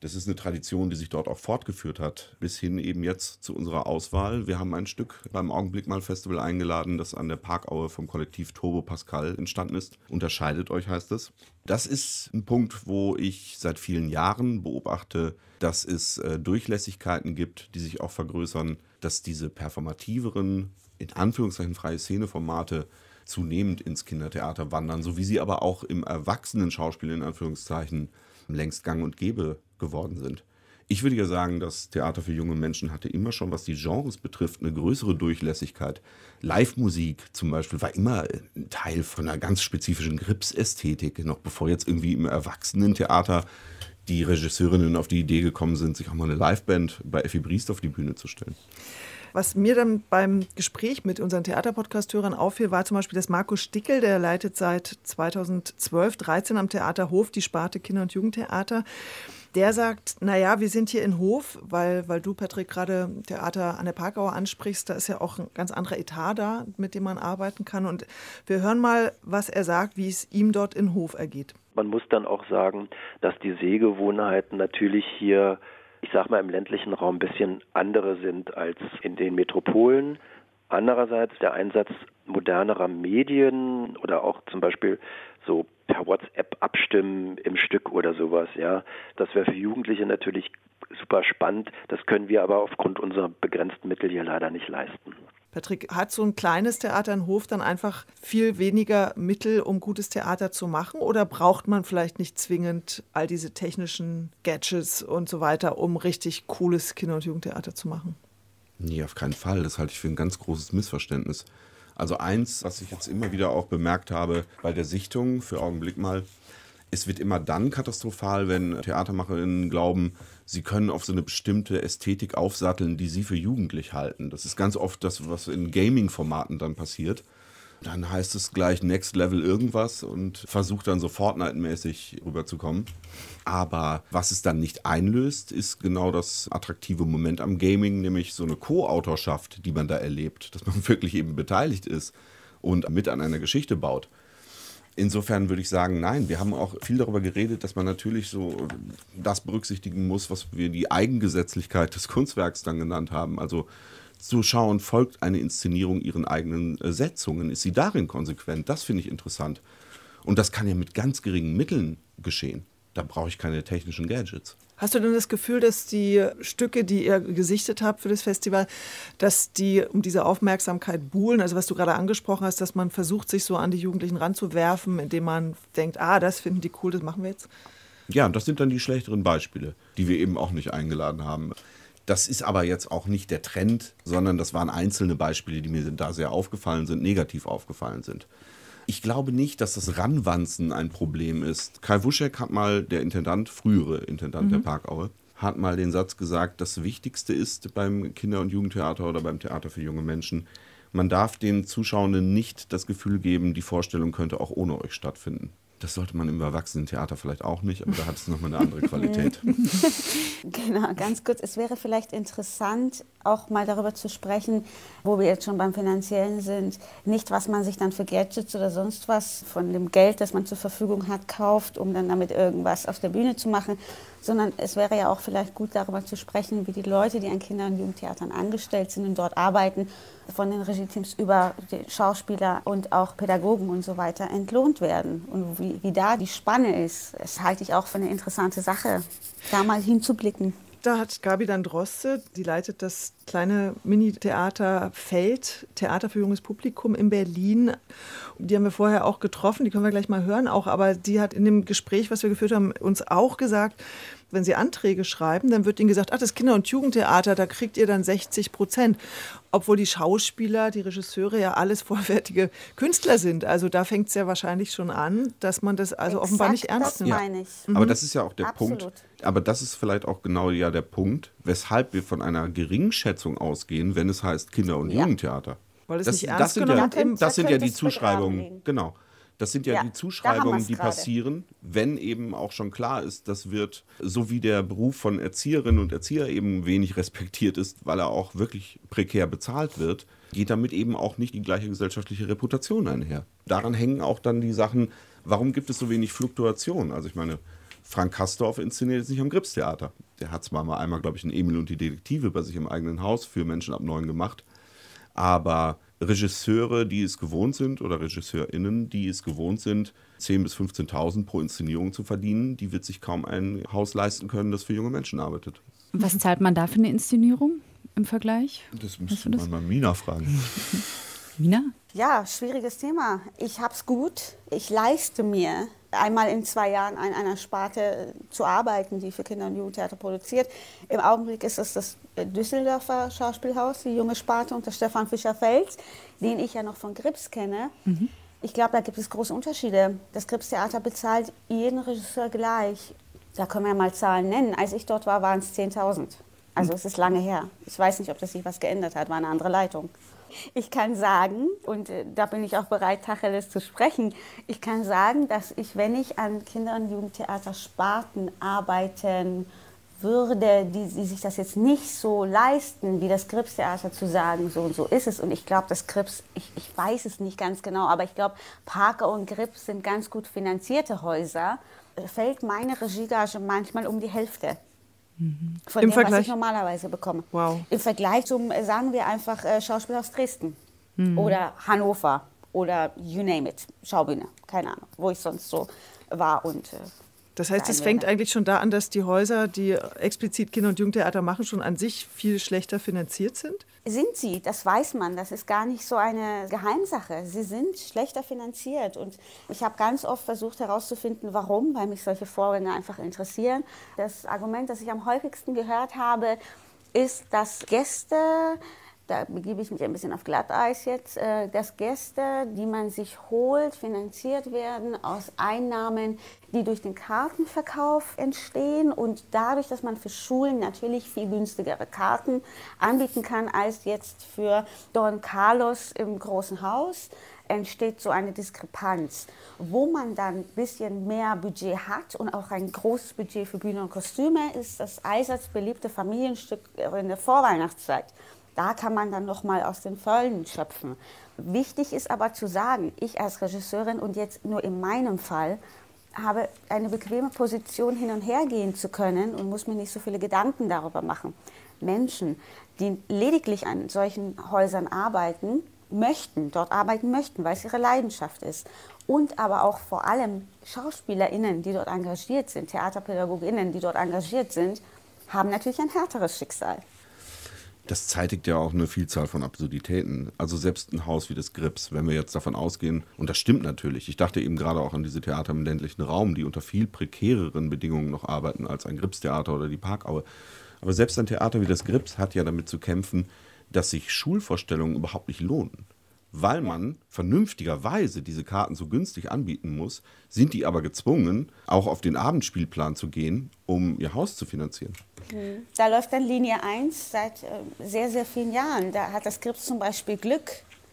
Das ist eine Tradition, die sich dort auch fortgeführt hat, bis hin eben jetzt zu unserer Auswahl. Wir haben ein Stück beim Augenblick mal Festival eingeladen, das an der Parkaue vom Kollektiv Turbo Pascal entstanden ist. Unterscheidet euch heißt es. Das ist ein Punkt, wo ich seit vielen Jahren beobachte, dass es äh, Durchlässigkeiten gibt, die sich auch vergrößern, dass diese performativeren, in Anführungszeichen freie Szeneformate zunehmend ins Kindertheater wandern, so wie sie aber auch im erwachsenen Schauspiel in Anführungszeichen längst gang und gäbe geworden sind. Ich würde ja sagen, das Theater für junge Menschen hatte immer schon, was die Genres betrifft, eine größere Durchlässigkeit. Live-Musik zum Beispiel war immer ein Teil von einer ganz spezifischen Gripsästhetik, noch bevor jetzt irgendwie im Erwachsenentheater die Regisseurinnen auf die Idee gekommen sind, sich auch mal eine Liveband bei Effi Briest auf die Bühne zu stellen. Was mir dann beim Gespräch mit unseren Theaterpodcast-Hörern auffiel, war zum Beispiel, dass Markus Stickel, der leitet seit 2012, 13 am Theater Hof die Sparte Kinder- und Jugendtheater. Der sagt, naja, wir sind hier in Hof, weil, weil du, Patrick, gerade Theater an der Parkauer ansprichst, da ist ja auch ein ganz anderer Etat da, mit dem man arbeiten kann. Und wir hören mal, was er sagt, wie es ihm dort in Hof ergeht. Man muss dann auch sagen, dass die Sehgewohnheiten natürlich hier ich sag mal, im ländlichen Raum ein bisschen andere sind als in den Metropolen. Andererseits der Einsatz modernerer Medien oder auch zum Beispiel so per WhatsApp abstimmen im Stück oder sowas, ja, das wäre für Jugendliche natürlich super spannend. Das können wir aber aufgrund unserer begrenzten Mittel hier leider nicht leisten. Patrick, hat so ein kleines Theater in Hof dann einfach viel weniger Mittel, um gutes Theater zu machen? Oder braucht man vielleicht nicht zwingend all diese technischen Gadgets und so weiter, um richtig cooles Kinder- und Jugendtheater zu machen? Nee, auf keinen Fall. Das halte ich für ein ganz großes Missverständnis. Also eins, was ich jetzt immer wieder auch bemerkt habe bei der Sichtung, für Augenblick mal, es wird immer dann katastrophal, wenn Theatermacherinnen glauben, sie können auf so eine bestimmte Ästhetik aufsatteln, die sie für jugendlich halten. Das ist ganz oft das, was in Gaming-Formaten dann passiert. Dann heißt es gleich Next Level irgendwas und versucht dann so Fortnite-mäßig rüberzukommen. Aber was es dann nicht einlöst, ist genau das attraktive Moment am Gaming, nämlich so eine Co-Autorschaft, die man da erlebt, dass man wirklich eben beteiligt ist und mit an einer Geschichte baut. Insofern würde ich sagen, nein, wir haben auch viel darüber geredet, dass man natürlich so das berücksichtigen muss, was wir die Eigengesetzlichkeit des Kunstwerks dann genannt haben. Also zu schauen, folgt eine Inszenierung ihren eigenen äh, Setzungen? Ist sie darin konsequent? Das finde ich interessant. Und das kann ja mit ganz geringen Mitteln geschehen. Da brauche ich keine technischen Gadgets. Hast du denn das Gefühl, dass die Stücke, die ihr gesichtet habt für das Festival, dass die um diese Aufmerksamkeit buhlen? Also was du gerade angesprochen hast, dass man versucht, sich so an die Jugendlichen ranzuwerfen, indem man denkt, ah, das finden die cool, das machen wir jetzt? Ja, das sind dann die schlechteren Beispiele, die wir eben auch nicht eingeladen haben. Das ist aber jetzt auch nicht der Trend, sondern das waren einzelne Beispiele, die mir da sehr aufgefallen sind, negativ aufgefallen sind. Ich glaube nicht, dass das Ranwanzen ein Problem ist. Kai Wuschek hat mal, der Intendant, frühere Intendant mhm. der Parkaue, hat mal den Satz gesagt, das Wichtigste ist beim Kinder- und Jugendtheater oder beim Theater für junge Menschen, man darf den Zuschauenden nicht das Gefühl geben, die Vorstellung könnte auch ohne euch stattfinden. Das sollte man im Erwachsenentheater vielleicht auch nicht, aber da hat es nochmal eine andere Qualität. genau, ganz kurz. Es wäre vielleicht interessant, auch mal darüber zu sprechen, wo wir jetzt schon beim Finanziellen sind. Nicht, was man sich dann für Gadgets oder sonst was von dem Geld, das man zur Verfügung hat, kauft, um dann damit irgendwas auf der Bühne zu machen, sondern es wäre ja auch vielleicht gut darüber zu sprechen, wie die Leute, die an Kinder- und Jugendtheatern angestellt sind und dort arbeiten, von den Regieteams über die Schauspieler und auch Pädagogen und so weiter entlohnt werden und wie, wie da die Spanne ist. Das halte ich auch für eine interessante Sache, da mal hinzublicken. Da hat Gabi Droste, die leitet das kleine Mini-Theater Feld, Theater für junges Publikum in Berlin. Die haben wir vorher auch getroffen, die können wir gleich mal hören auch, aber die hat in dem Gespräch, was wir geführt haben, uns auch gesagt, wenn sie Anträge schreiben, dann wird ihnen gesagt, ach, das Kinder- und Jugendtheater, da kriegt ihr dann 60 Prozent. Obwohl die Schauspieler, die Regisseure ja alles vollwertige Künstler sind. Also da fängt es ja wahrscheinlich schon an, dass man das also Exakt offenbar nicht ernst das nimmt. meine ich. Aber das ist ja auch der Absolut. Punkt. Aber das ist vielleicht auch genau ja der Punkt, weshalb wir von einer Geringschätzung ausgehen, wenn es heißt Kinder- und Ja. Jugendtheater. Weil es das, nicht das ernst sind genommen ja, das sind ja die Zuschreibungen, genau. Das sind ja, Ja, die Zuschreibungen, die gerade. passieren, wenn eben auch schon klar ist, das wird, so wie der Beruf von Erzieherinnen und Erzieher eben wenig respektiert ist, weil er auch wirklich prekär bezahlt wird, geht damit eben auch nicht die gleiche gesellschaftliche Reputation einher. Daran hängen auch dann die Sachen, warum gibt es so wenig Fluktuation? Also ich meine, Frank Kastorf inszeniert jetzt nicht am Gripstheater. Der hat zwar mal einmal, glaube ich, ein Emil und die Detektive bei sich im eigenen Haus für Menschen ab neun gemacht, aber Regisseure, die es gewohnt sind, oder RegisseurInnen, die es gewohnt sind, 10.000 bis 15.000 pro Inszenierung zu verdienen, die wird sich kaum ein Haus leisten können, das für junge Menschen arbeitet. Was zahlt man da für eine Inszenierung im Vergleich? Das Weißt müsste das? man mal Mina fragen. Mina? Ja, schwieriges Thema. Ich hab's gut. Ich leiste mir, einmal in zwei Jahren an einer Sparte zu arbeiten, die für Kinder- und Jugendtheater produziert. Im Augenblick ist es das äh, Düsseldorfer Schauspielhaus, die junge Sparte unter Stefan Fischer-Fels, den ich ja noch von Grips kenne. Ich glaube, da gibt es große Unterschiede. Das Grips-Theater bezahlt jeden Regisseur gleich. Da können wir mal Zahlen nennen. Als ich dort war, waren es 10.000. Also es ist lange her. Ich weiß nicht, ob das sich was geändert hat, war eine andere Leitung. Ich kann sagen, und äh, da bin ich auch bereit, Tacheles zu sprechen, ich kann sagen, dass ich, wenn ich an Kinder- und Jugendtheater-Sparten arbeiten würde, die, die sich das jetzt nicht so leisten, wie das Krips-Theater zu sagen, so und so ist es. Und ich glaube, das Krips, ich, ich weiß es nicht ganz genau, aber ich glaube, Parker und Grips sind ganz gut finanzierte Häuser. Fällt meine Regiegage manchmal um die Hälfte von Im dem, was Vergleich? ich normalerweise bekomme. Wow. Im Vergleich zum, äh, sagen wir einfach, äh, Schauspielhaus Dresden Mhm. oder Hannover oder you name it, Schaubühne, keine Ahnung, wo ich sonst so war und äh, Das heißt, es fängt eigentlich schon da an, dass die Häuser, die explizit Kinder- und Jugendtheater machen, schon an sich viel schlechter finanziert sind? Sind sie, das weiß man, das ist gar nicht so eine Geheimsache. Sie sind schlechter finanziert und ich habe ganz oft versucht herauszufinden, warum, weil mich solche Vorgänge einfach interessieren. Das Argument, das ich am häufigsten gehört habe, ist, dass Gäste, da begebe ich mich ein bisschen auf Glatteis jetzt, äh, dass Gäste, die man sich holt, finanziert werden aus Einnahmen, die durch den Kartenverkauf entstehen und dadurch, dass man für Schulen natürlich viel günstigere Karten anbieten kann als jetzt für Don Carlos im großen Haus, entsteht so eine Diskrepanz, wo man dann ein bisschen mehr Budget hat und auch ein großes Budget für Bühne und Kostüme, ist das allseits beliebte Familienstück in der Vorweihnachtszeit. Da kann man dann noch mal aus den Vollen schöpfen. Wichtig ist aber zu sagen, ich als Regisseurin und jetzt nur in meinem Fall habe eine bequeme Position hin und her gehen zu können und muss mir nicht so viele Gedanken darüber machen. Menschen, die lediglich an solchen Häusern arbeiten, möchten, dort arbeiten möchten, weil es ihre Leidenschaft ist. Und aber auch vor allem SchauspielerInnen, die dort engagiert sind, TheaterpädagogInnen, die dort engagiert sind, haben natürlich ein härteres Schicksal. Das zeitigt ja auch eine Vielzahl von Absurditäten. Also selbst ein Haus wie das Grips, wenn wir jetzt davon ausgehen, und das stimmt natürlich, ich dachte eben gerade auch an diese Theater im ländlichen Raum, die unter viel prekäreren Bedingungen noch arbeiten als ein Gripstheater oder die Parkaue. Aber selbst ein Theater wie das Grips hat ja damit zu kämpfen, dass sich Schulvorstellungen überhaupt nicht lohnen. Weil man vernünftigerweise diese Karten so günstig anbieten muss, sind die aber gezwungen, auch auf den Abendspielplan zu gehen, um ihr Haus zu finanzieren. Da läuft dann Linie 1 seit äh, sehr, sehr vielen Jahren. Da hat das Grips zum Beispiel Glück.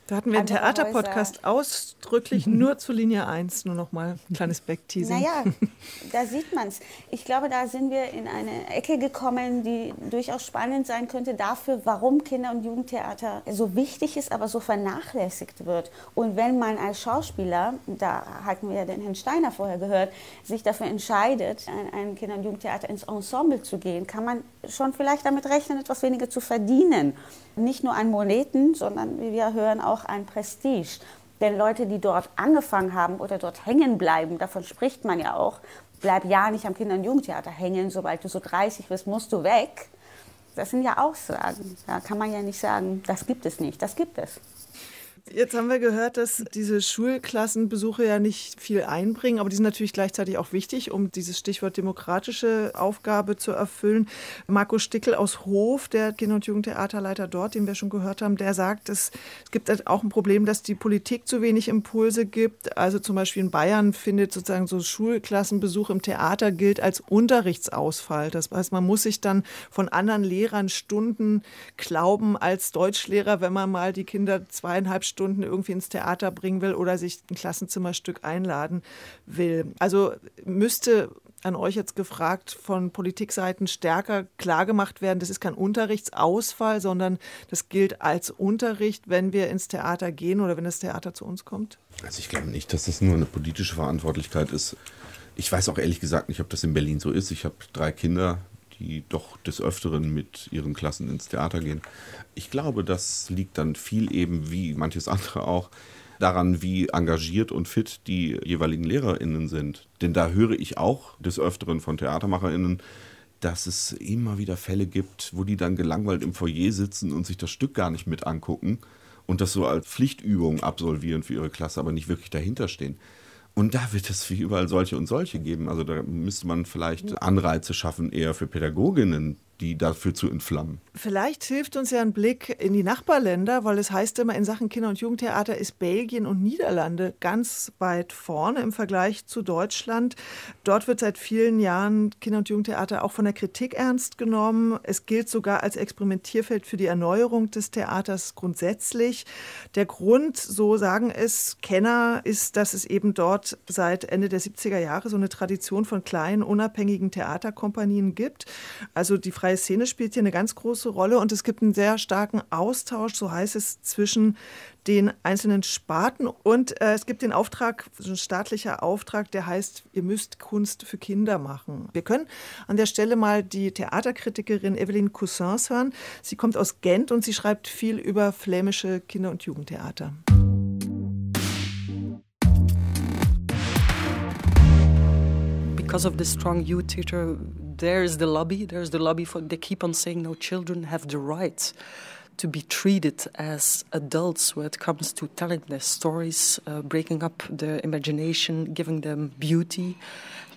Da hatten wir einen Theaterpodcast ausdrücklich nur zu Linie 1. Nur noch mal ein kleines Backteasing. Naja, da sieht man es. Ich glaube, da sind wir in eine Ecke gekommen, die durchaus spannend sein könnte dafür, warum Kinder- und Jugendtheater so wichtig ist, aber so vernachlässigt wird. Und wenn man als Schauspieler, da hatten wir ja den Herrn Steiner vorher gehört, sich dafür entscheidet, ein, ein Kinder- und Jugendtheater ins Ensemble zu gehen, kann man schon vielleicht damit rechnen, etwas weniger zu verdienen. Nicht nur an Moneten, sondern, wie wir hören, auch an Prestige. Denn Leute, die dort angefangen haben oder dort hängen bleiben, davon spricht man ja auch, bleib ja nicht am Kinder- und Jugendtheater hängen, sobald du so 30 bist, musst du weg. Das sind ja Aussagen. Da kann man ja nicht sagen, das gibt es nicht. Das gibt es. Jetzt haben wir gehört, dass diese Schulklassenbesuche ja nicht viel einbringen, aber die sind natürlich gleichzeitig auch wichtig, um dieses Stichwort demokratische Aufgabe zu erfüllen. Marco Stickel aus Hof, der Kinder- und Jugendtheaterleiter dort, den wir schon gehört haben, der sagt, es gibt halt auch ein Problem, dass die Politik zu wenig Impulse gibt. Also zum Beispiel in Bayern findet sozusagen so Schulklassenbesuch im Theater gilt als Unterrichtsausfall. Das heißt, man muss sich dann von anderen Lehrern Stunden glauben als Deutschlehrer, wenn man mal die Kinder zweieinhalb Stunden irgendwie ins Theater bringen will oder sich ein Klassenzimmerstück einladen will. Also müsste an euch jetzt gefragt, von Politikseiten stärker klargemacht werden, das ist kein Unterrichtsausfall, sondern das gilt als Unterricht, wenn wir ins Theater gehen oder wenn das Theater zu uns kommt? Also ich glaube nicht, dass das nur eine politische Verantwortlichkeit ist. Ich weiß auch ehrlich gesagt nicht, ob das in Berlin so ist. Ich habe drei Kinder, die doch des Öfteren mit ihren Klassen ins Theater gehen. Ich glaube, das liegt dann viel eben, wie manches andere auch, daran, wie engagiert und fit die jeweiligen LehrerInnen sind. Denn da höre ich auch des Öfteren von TheatermacherInnen, dass es immer wieder Fälle gibt, wo die dann gelangweilt im Foyer sitzen und sich das Stück gar nicht mit angucken und das so als Pflichtübung absolvieren für ihre Klasse, aber nicht wirklich dahinter stehen. Und da wird es wie überall solche und solche geben. Also da müsste man vielleicht Anreize schaffen, eher für Pädagoginnen, die dafür zu entflammen. Vielleicht hilft uns ja ein Blick in die Nachbarländer, weil es heißt immer, in Sachen Kinder- und Jugendtheater ist Belgien und Niederlande ganz weit vorne im Vergleich zu Deutschland. Dort wird seit vielen Jahren Kinder- und Jugendtheater auch von der Kritik ernst genommen. Es gilt sogar als Experimentierfeld für die Erneuerung des Theaters grundsätzlich. Der Grund, so sagen es Kenner, ist, dass es eben dort seit Ende der 70er Jahre so eine Tradition von kleinen, unabhängigen Theaterkompanien gibt. Also die freie Szene spielt hier eine ganz große Rolle und es gibt einen sehr starken Austausch, so heißt es, zwischen den einzelnen Sparten und äh, es gibt den Auftrag, so ein staatlicher Auftrag, der heißt, ihr müsst Kunst für Kinder machen. Wir können an der Stelle mal die Theaterkritikerin Evelyn Coussins hören. Sie kommt aus Gent und sie schreibt viel über flämische Kinder- und Jugendtheater. Because of the strong youth theater there's the lobby. There's the lobby for. They keep on saying no. Children have the right to be treated as adults when it comes to telling their stories, uh, breaking up their imagination, giving them beauty.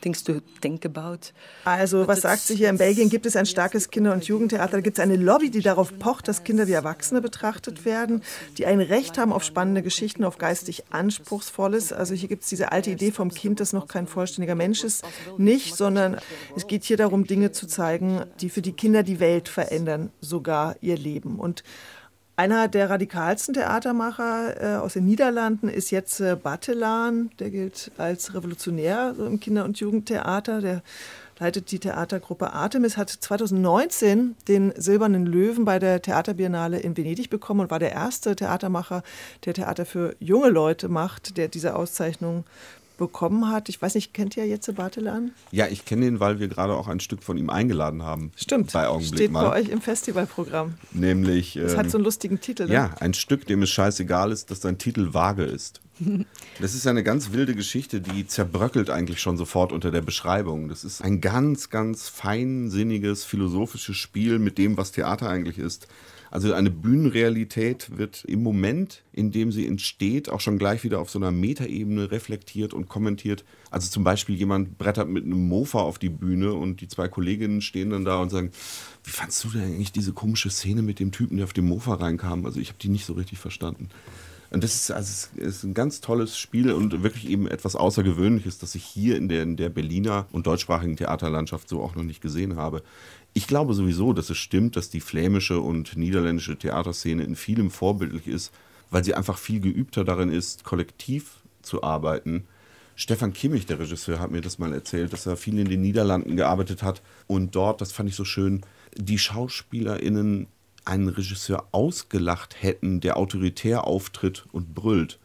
Things to think about. Also, was sagt sie hier? In Belgien gibt es ein starkes Kinder- und Jugendtheater. Da gibt es eine Lobby, die darauf pocht, dass Kinder wie Erwachsene betrachtet werden, die ein Recht haben auf spannende Geschichten, auf geistig Anspruchsvolles. Also hier gibt es diese alte Idee vom Kind, das noch kein vollständiger Mensch ist, nicht, sondern es geht hier darum, Dinge zu zeigen, die für die Kinder die Welt verändern, sogar ihr Leben. Und einer der radikalsten Theatermacher äh, aus den Niederlanden ist jetzt äh, Battelan. Der gilt als Revolutionär so im Kinder- und Jugendtheater. Der leitet die Theatergruppe Artemis, hat 2019 den Silbernen Löwen bei der Theaterbiennale in Venedig bekommen und war der erste Theatermacher, der Theater für junge Leute macht, der diese Auszeichnung bekommen hat. Ich weiß nicht, kennt ihr Jetze Bartelan? Ja, ich kenne ihn, weil wir gerade auch ein Stück von ihm eingeladen haben. Stimmt. Bei Augenblick Steht mal. bei euch im Festivalprogramm. Nämlich. Das ähm, hat so einen lustigen Titel. Ne? Ja, ein Stück, dem es scheißegal ist, dass sein Titel vage ist. Das ist eine ganz wilde Geschichte, die zerbröckelt eigentlich schon sofort unter der Beschreibung. Das ist ein ganz, ganz feinsinniges, philosophisches Spiel mit dem, was Theater eigentlich ist. Also eine Bühnenrealität wird im Moment, in dem sie entsteht, auch schon gleich wieder auf so einer Metaebene reflektiert und kommentiert. Also zum Beispiel jemand brettert mit einem Mofa auf die Bühne und die zwei Kolleginnen stehen dann da und sagen, wie fandst du denn eigentlich diese komische Szene mit dem Typen, der auf dem Mofa reinkam? Also ich habe die nicht so richtig verstanden. Und das ist, also ist ein ganz tolles Spiel und wirklich eben etwas Außergewöhnliches, das ich hier in der, in der Berliner und deutschsprachigen Theaterlandschaft so auch noch nicht gesehen habe. Ich glaube sowieso, dass es stimmt, dass die flämische und niederländische Theaterszene in vielem vorbildlich ist, weil sie einfach viel geübter darin ist, kollektiv zu arbeiten. Stefan Kimmich, der Regisseur, hat mir das mal erzählt, dass er viel in den Niederlanden gearbeitet hat und dort, das fand ich so schön, die SchauspielerInnen einen Regisseur ausgelacht hätten, der autoritär auftritt und brüllt.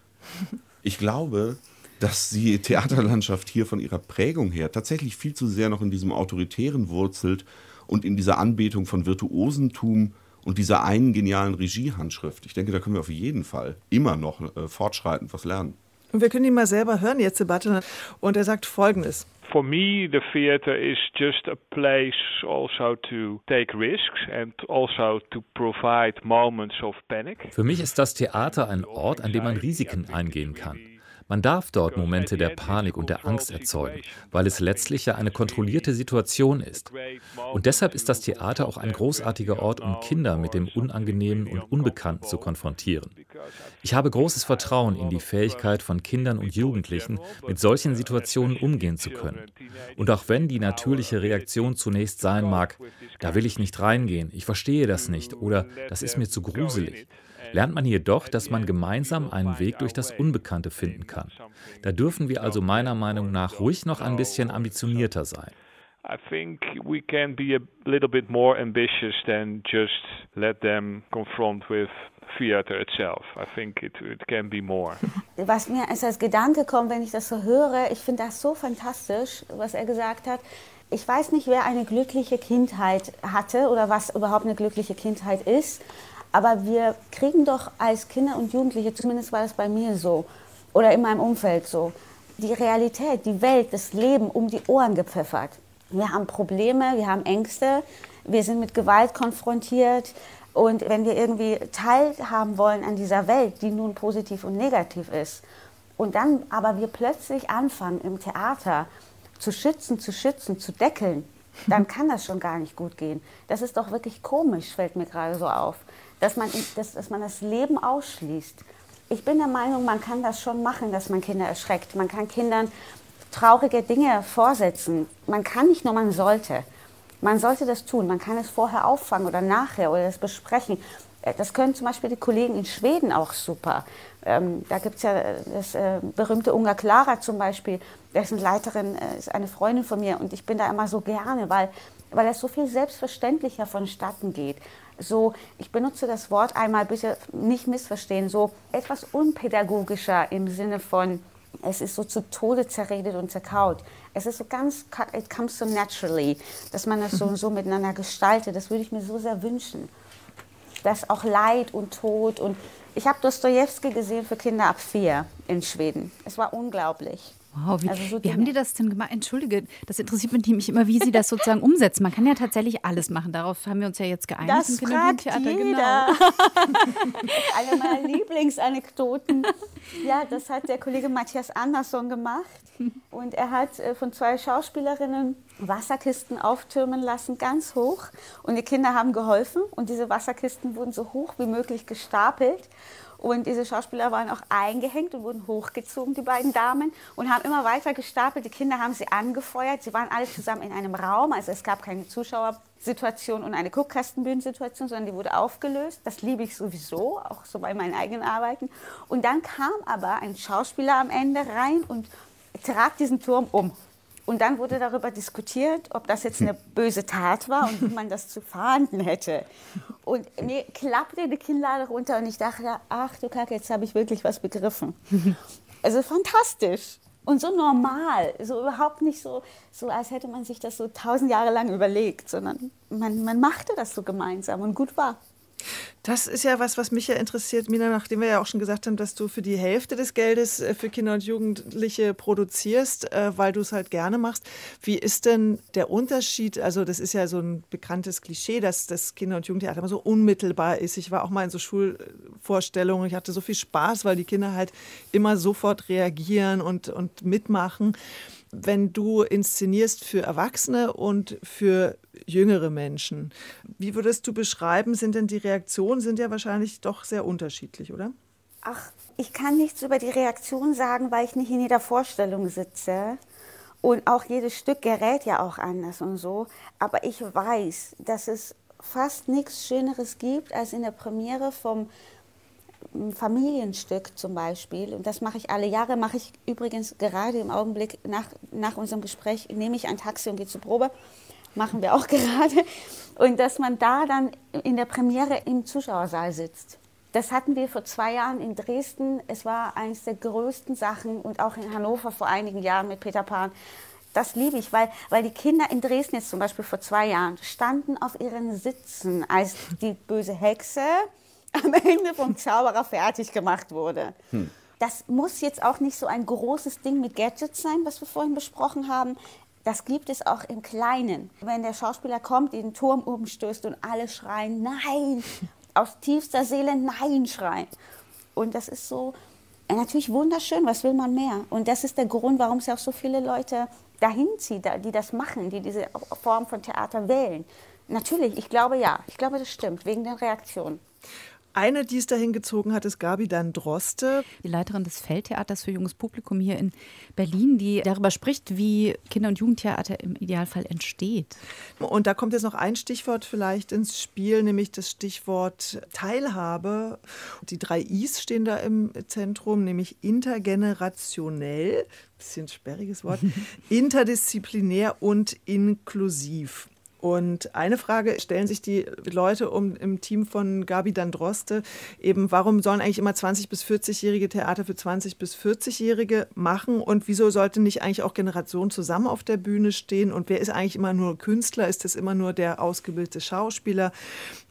Ich glaube, dass die Theaterlandschaft hier von ihrer Prägung her tatsächlich viel zu sehr noch in diesem Autoritären wurzelt und in dieser Anbetung von Virtuosentum und dieser einen genialen Regiehandschrift. Ich denke, da können wir auf jeden Fall immer noch äh, fortschreitend was lernen. Und wir können ihn mal selber hören jetzt, Sebastian. Und er sagt Folgendes. For me, the theater is just a place also to take risks and also to provide moments of panic. Für mich ist das Theater ein Ort, an dem man Risiken eingehen kann. Man darf dort Momente der Panik und der Angst erzeugen, weil es letztlich ja eine kontrollierte Situation ist. Und deshalb ist das Theater auch ein großartiger Ort, um Kinder mit dem Unangenehmen und Unbekannten zu konfrontieren. Ich habe großes Vertrauen in die Fähigkeit von Kindern und Jugendlichen, mit solchen Situationen umgehen zu können. Und auch wenn die natürliche Reaktion zunächst sein mag, da will ich nicht reingehen, ich verstehe das nicht oder das ist mir zu gruselig lernt man jedoch, dass man gemeinsam einen Weg durch das Unbekannte finden kann. Da dürfen wir also meiner Meinung nach ruhig noch ein bisschen ambitionierter sein. I think we can be a little bit more ambitious than just let them confront with theater itself. I think it, it can be more. Was mir als Gedanke kommt, wenn ich das so höre, ich finde das so fantastisch, was er gesagt hat. Ich weiß nicht, wer eine glückliche Kindheit hatte oder was überhaupt eine glückliche Kindheit ist. Aber wir kriegen doch als Kinder und Jugendliche, zumindest war das bei mir so oder in meinem Umfeld so, die Realität, die Welt, das Leben um die Ohren gepfeffert. Wir haben Probleme, wir haben Ängste, wir sind mit Gewalt konfrontiert. Und wenn wir irgendwie teilhaben wollen an dieser Welt, die nun positiv und negativ ist, und dann aber wir plötzlich anfangen im Theater zu schützen, zu schützen, zu deckeln, dann kann das schon gar nicht gut gehen. Das ist doch wirklich komisch, fällt mir gerade so auf dass man, dass, dass man das Leben ausschließt. Ich bin der Meinung, man kann das schon machen, dass man Kinder erschreckt. Man kann Kindern traurige Dinge vorsetzen. Man kann nicht nur, man sollte. Man sollte das tun. Man kann es vorher auffangen oder nachher oder das besprechen. Äh, das können zum Beispiel die Kollegen in Schweden auch super. Ähm, da gibt es ja das äh, berühmte Unga Clara zum Beispiel, dessen Leiterin äh, ist eine Freundin von mir und ich bin da immer so gerne, weil, weil es so viel selbstverständlicher vonstatten geht so, ich benutze das Wort einmal, bitte nicht missverstehen, so etwas unpädagogischer im Sinne von, es ist so zu Tode zerredet und zerkaut. Es ist so ganz, it comes so naturally, dass man das so, so miteinander gestaltet. Das würde ich mir so sehr wünschen. Dass auch Leid und Tod und ich habe Dostoevsky gesehen für Kinder ab vier in Schweden. Es war unglaublich. Wow, wie, also so wie haben die das denn gemacht? Entschuldige, das interessiert mich nämlich immer, wie sie das sozusagen umsetzen. Man kann ja tatsächlich alles machen. Darauf haben wir uns ja jetzt geeinigt. Das fragt jeder. Genau. Eine meiner Lieblingsanekdoten. Ja, das hat der Kollege Matthias Andersson gemacht. Und er hat äh, von zwei Schauspielerinnen Wasserkisten auftürmen lassen, ganz hoch. Und die Kinder haben geholfen. Und diese Wasserkisten wurden so hoch wie möglich gestapelt. Und diese Schauspieler waren auch eingehängt und wurden hochgezogen, die beiden Damen, und haben immer weiter gestapelt. Die Kinder haben sie angefeuert. Sie waren alle zusammen in einem Raum. Also es gab keine Zuschauersituation und eine Guckkastenbühnensituation, sondern die wurde aufgelöst. Das liebe ich sowieso, auch so bei meinen eigenen Arbeiten. Und dann kam aber ein Schauspieler am Ende rein und trat diesen Turm um. Und dann wurde darüber diskutiert, ob das jetzt eine böse Tat war und wie man das zu fahnden hätte. Und mir klappte die Kinnlade runter und ich dachte, ach du Kacke, jetzt habe ich wirklich was begriffen. Also fantastisch und so normal, so überhaupt nicht so, so als hätte man sich das so tausend Jahre lang überlegt, sondern man, man machte das so gemeinsam und gut war. Das ist ja was, was mich ja interessiert, Mina, nachdem wir ja auch schon gesagt haben, dass du für die Hälfte des Geldes äh, für Kinder und Jugendliche produzierst, äh, weil du es halt gerne machst. Wie ist denn der Unterschied? Also, das ist ja so ein bekanntes Klischee, dass das Kinder- und Jugendtheater immer so unmittelbar ist. Ich war auch mal in so Schulvorstellungen, ich hatte so viel Spaß, weil die Kinder halt immer sofort reagieren und, und mitmachen wenn du inszenierst für Erwachsene und für jüngere Menschen. Wie würdest du beschreiben, sind denn die Reaktionen, sind ja wahrscheinlich doch sehr unterschiedlich, oder? Ach, ich kann nichts über die Reaktion sagen, weil ich nicht in jeder Vorstellung sitze. Und auch jedes Stück gerät ja auch anders und so. Aber ich weiß, dass es fast nichts Schöneres gibt, als in der Premiere vom Familienstück zum Beispiel, und das mache ich alle Jahre, mache ich übrigens gerade im Augenblick nach, nach unserem Gespräch, nehme ich ein Taxi und gehe zur Probe, machen wir auch gerade, und dass man da dann in der Premiere im Zuschauersaal sitzt. Das hatten wir vor zwei Jahren in Dresden. Es war eines der größten Sachen und auch in Hannover vor einigen Jahren mit Peter Pan. Das liebe ich, weil, weil die Kinder in Dresden jetzt zum Beispiel vor zwei Jahren standen auf ihren Sitzen, als die böse Hexe am Ende vom Zauberer fertig gemacht wurde. Hm. Das muss jetzt auch nicht so ein großes Ding mit Gadgets sein, was wir vorhin besprochen haben. Das gibt es auch im Kleinen. Wenn der Schauspieler kommt, den Turm umstößt und alle schreien, nein, aus tiefster Seele nein schreien. Und das ist so natürlich wunderschön, was will man mehr? Und das ist der Grund, warum es ja auch so viele Leute dahin zieht, die das machen, die diese Form von Theater wählen. Natürlich, ich glaube ja, ich glaube, das stimmt, wegen der Reaktion. Eine, die es dahin gezogen hat, ist Gabi Dan Droste. Die Leiterin des Feldtheaters für junges Publikum hier in Berlin, die darüber spricht, wie Kinder- und Jugendtheater im Idealfall entsteht. Und da kommt jetzt noch ein Stichwort vielleicht ins Spiel, nämlich das Stichwort Teilhabe. Die drei Is stehen da im Zentrum, nämlich intergenerationell, bisschen sperriges Wort, interdisziplinär und inklusiv. Und eine Frage stellen sich die Leute um, im Team von Gabi Dandroste eben, warum sollen eigentlich immer 20- bis 40-jährige Theater für 20- bis 40-jährige machen und wieso sollte nicht eigentlich auch Generationen zusammen auf der Bühne stehen und wer ist eigentlich immer nur Künstler, ist das immer nur der ausgebildete Schauspieler?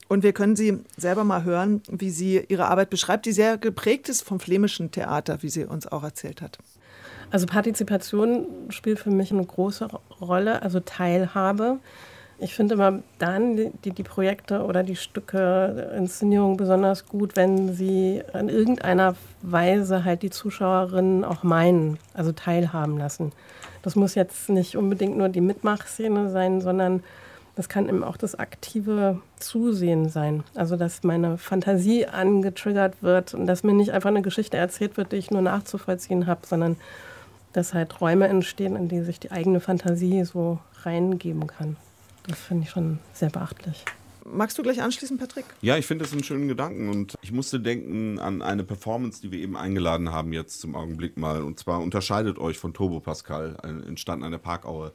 Und wir können Sie selber mal hören, wie sie ihre Arbeit beschreibt, die sehr geprägt ist vom flämischen Theater, wie sie uns auch erzählt hat. Also Partizipation spielt für mich eine große Rolle, also Teilhabe. Ich finde immer dann die, die Projekte oder die Stücke, Inszenierungen besonders gut, wenn sie in irgendeiner Weise halt die Zuschauerinnen auch meinen, also teilhaben lassen. Das muss jetzt nicht unbedingt nur die Mitmachszene sein, sondern das kann eben auch das aktive Zusehen sein. Also, dass meine Fantasie angetriggert wird und dass mir nicht einfach eine Geschichte erzählt wird, die ich nur nachzuvollziehen habe, sondern dass halt Räume entstehen, in die sich die eigene Fantasie so reingeben kann. Das finde ich schon sehr beachtlich. Magst du gleich anschließen, Patrick? Ja, ich finde das einen schönen Gedanken und ich musste denken an eine Performance, die wir eben eingeladen haben jetzt zum Augenblick mal. Und zwar unterscheidet euch von Turbo Pascal, entstanden an der Parkaue,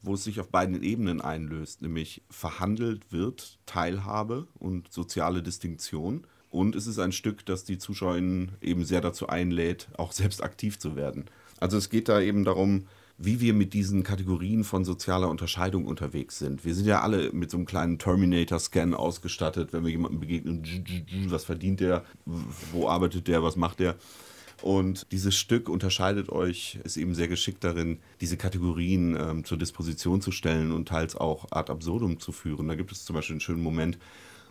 wo es sich auf beiden Ebenen einlöst, nämlich verhandelt wird Teilhabe und soziale Distinktion. Und es ist ein Stück, das die ZuschauerInnen eben sehr dazu einlädt, auch selbst aktiv zu werden. Also es geht da eben darum, wie wir mit diesen Kategorien von sozialer Unterscheidung unterwegs sind. Wir sind ja alle mit so einem kleinen Terminator-Scan ausgestattet, wenn wir jemandem begegnen, was verdient der, wo arbeitet der, was macht der. Und dieses Stück unterscheidet euch, ist eben sehr geschickt darin, diese Kategorien ähm, zur Disposition zu stellen und teils auch ad absurdum zu führen. Da gibt es zum Beispiel einen schönen Moment,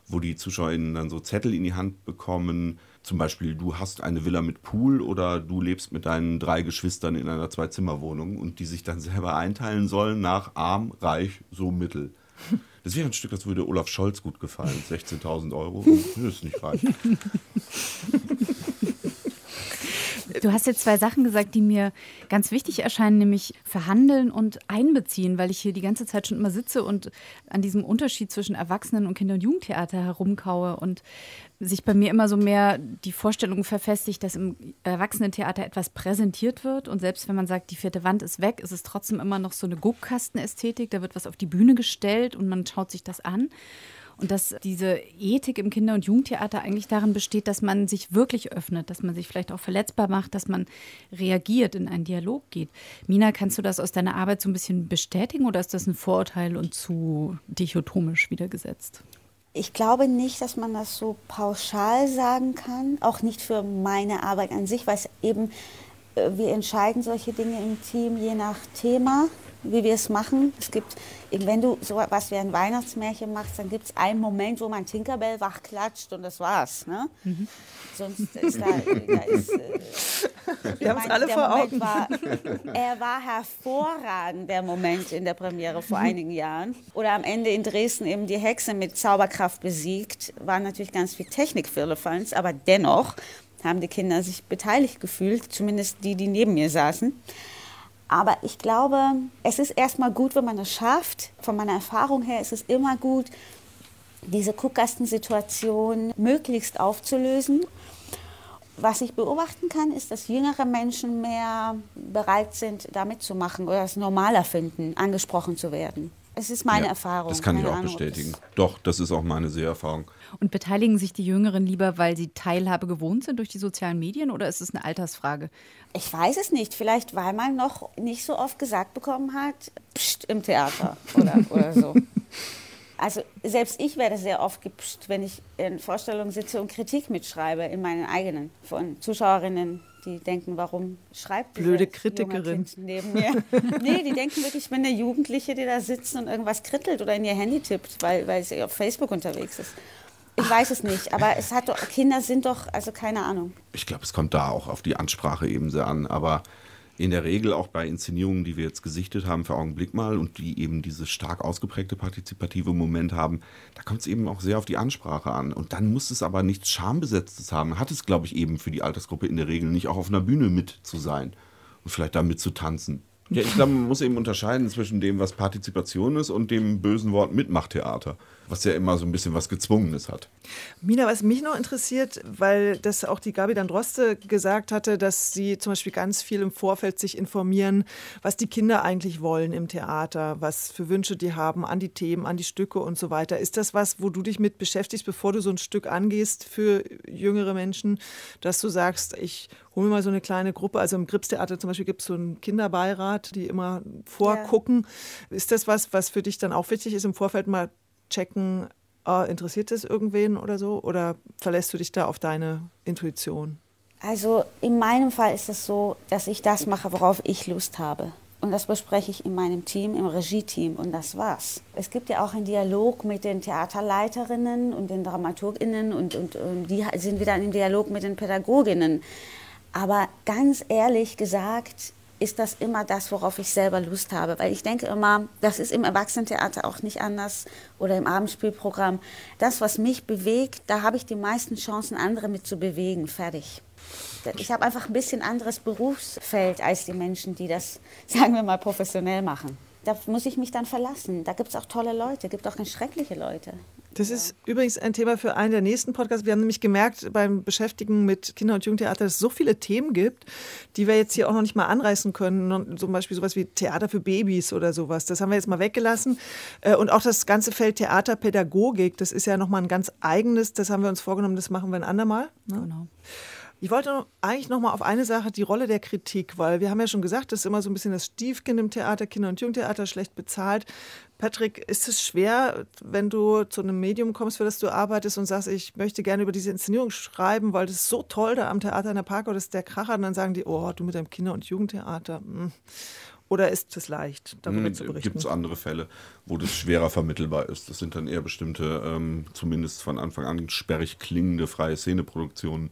wo die ZuschauerInnen dann so Zettel in die Hand bekommen. Zum Beispiel, du hast eine Villa mit Pool oder du lebst mit deinen drei Geschwistern in einer Zwei-Zimmer-Wohnung und die sich dann selber einteilen sollen nach arm, reich, so mittel. Das wäre ein Stück, das würde Olaf Scholz gut gefallen. 16.000 Euro, das ist nicht reich. Du hast jetzt zwei Sachen gesagt, die mir ganz wichtig erscheinen, nämlich verhandeln und einbeziehen, weil ich hier die ganze Zeit schon immer sitze und an diesem Unterschied zwischen Erwachsenen- und Kinder- und Jugendtheater herumkaue und sich bei mir immer so mehr die Vorstellung verfestigt, dass im Erwachsenentheater etwas präsentiert wird und selbst wenn man sagt, die vierte Wand ist weg, ist es trotzdem immer noch so eine Guckkastenästhetik, da wird was auf die Bühne gestellt und man schaut sich das an. Und dass diese Ethik im Kinder- und Jugendtheater eigentlich darin besteht, dass man sich wirklich öffnet, dass man sich vielleicht auch verletzbar macht, dass man reagiert, in einen Dialog geht. Mina, kannst du das aus deiner Arbeit so ein bisschen bestätigen oder ist das ein Vorurteil und zu dichotomisch wiedergesetzt? Ich glaube nicht, dass man das so pauschal sagen kann, auch nicht für meine Arbeit an sich, weil es eben, äh, wir entscheiden solche Dinge im Team je nach Thema wie wir es machen. Es gibt, wenn du so was wie ein Weihnachtsmärchen machst, dann gibt es einen Moment, wo man Tinkerbell wach klatscht und das war's. Ne? Mhm. Sonst ist da, da ist, äh, wir haben es alle vor Moment Augen. War, er war hervorragend, der Moment in der Premiere vor einigen Jahren. Oder am Ende in Dresden eben die Hexe mit Zauberkraft besiegt. War natürlich ganz viel Technik für Firlefanz, aber dennoch haben die Kinder sich beteiligt gefühlt, zumindest die, die neben mir saßen. Aber ich glaube, es ist erstmal gut, wenn man es schafft. Von meiner Erfahrung her ist es immer gut, diese Guckkastensituation möglichst aufzulösen. Was ich beobachten kann, ist, dass jüngere Menschen mehr bereit sind, damit zu machen oder es normaler finden, angesprochen zu werden. Es ist meine Ja, Erfahrung. Das kann ich auch Ahnung, bestätigen. Doch, das ist auch meine Seherfahrung. Und beteiligen sich die Jüngeren lieber, weil sie Teilhabe gewohnt sind durch die sozialen Medien oder ist es eine Altersfrage? Ich weiß es nicht. Vielleicht, weil man noch nicht so oft gesagt bekommen hat, Psst, im Theater oder, oder so. Also selbst ich werde sehr oft gepscht, wenn ich in Vorstellungen sitze und Kritik mitschreibe in meinen eigenen von Zuschauerinnen, die denken, warum schreibt diese Blöde junge Kritikerin. Kind neben mir? nee, die denken wirklich, ich bin eine Jugendliche, die da sitzt und irgendwas krittelt oder in ihr Handy tippt, weil, weil sie auf Facebook unterwegs ist. Ich weiß es nicht, aber es hat doch, Kinder sind doch, also keine Ahnung. Ich glaube, es kommt da auch auf die Ansprache eben sehr an, aber in der Regel auch bei Inszenierungen, die wir jetzt gesichtet haben für Augenblick mal und die eben dieses stark ausgeprägte partizipative Moment haben, da kommt es eben auch sehr auf die Ansprache an. Und dann muss es aber nichts Schambesetztes haben. Hat es, glaube ich, eben für die Altersgruppe in der Regel nicht auch auf einer Bühne mit zu sein und vielleicht da mit zu tanzen. Ja, ich glaube, man muss eben unterscheiden zwischen dem, was Partizipation ist und dem bösen Wort Mitmachtheater, was ja immer so ein bisschen was Gezwungenes hat. Mina, was mich noch interessiert, weil das auch die Gabi Dandroste gesagt hatte, dass sie zum Beispiel ganz viel im Vorfeld sich informieren, was die Kinder eigentlich wollen im Theater, was für Wünsche die haben an die Themen, an die Stücke und so weiter. Ist das was, wo du dich mit beschäftigst, bevor du so ein Stück angehst für jüngere Menschen, dass du sagst, ich hole mir mal so eine kleine Gruppe, also im Gripstheater zum Beispiel gibt es so einen Kinderbeirat, die immer vorgucken. Ist das was, was für dich dann auch wichtig ist, im Vorfeld mal checken, äh, interessiert das irgendwen oder so? Oder verlässt du dich da auf deine Intuition? Also in meinem Fall ist es so, dass ich das mache, worauf ich Lust habe. Und das bespreche ich in meinem Team, im Regie-Team und das war's. Es gibt ja auch einen Dialog mit den Theaterleiterinnen und den DramaturgInnen und, und, und die sind wieder im Dialog mit den Pädagoginnen. Aber ganz ehrlich gesagt, ist das immer das, worauf ich selber Lust habe. Weil ich denke immer, das ist im Erwachsenentheater auch nicht anders oder im Abendspielprogramm. Das, was mich bewegt, da habe ich die meisten Chancen, andere mit zu bewegen. Fertig. Ich habe einfach ein bisschen anderes Berufsfeld als die Menschen, die das, sagen wir mal, professionell machen. Da muss ich mich dann verlassen. Da gibt es auch tolle Leute, gibt auch ganz schreckliche Leute. Das ist übrigens ein Thema für einen der nächsten Podcasts. Wir haben nämlich gemerkt beim Beschäftigen mit Kinder- und Jugendtheater, dass es so viele Themen gibt, die wir jetzt hier auch noch nicht mal anreißen können. Zum Beispiel sowas wie Theater für Babys oder sowas. Das haben wir jetzt mal weggelassen. Äh, und auch das ganze Feld Theaterpädagogik, das ist ja nochmal ein ganz eigenes. Das haben wir uns vorgenommen, das machen wir ein andermal. Ne? Genau. Ich wollte eigentlich noch mal auf eine Sache, die Rolle der Kritik, weil wir haben ja schon gesagt, das ist immer so ein bisschen das Stiefkind im Theater, Kinder- und Jugendtheater, schlecht bezahlt. Patrick, ist es schwer, wenn du zu einem Medium kommst, für das du arbeitest und sagst, ich möchte gerne über diese Inszenierung schreiben, weil das ist so toll da am Theater in der Park oder das ist der Kracher und dann sagen die, oh, du mit deinem Kinder- und Jugendtheater. Hm. Oder ist es leicht, darüber Hm, zu berichten? Gibt es andere Fälle, wo das schwerer vermittelbar ist? Das sind dann eher bestimmte, ähm, zumindest von Anfang an sperrig klingende freie Szeneproduktionen,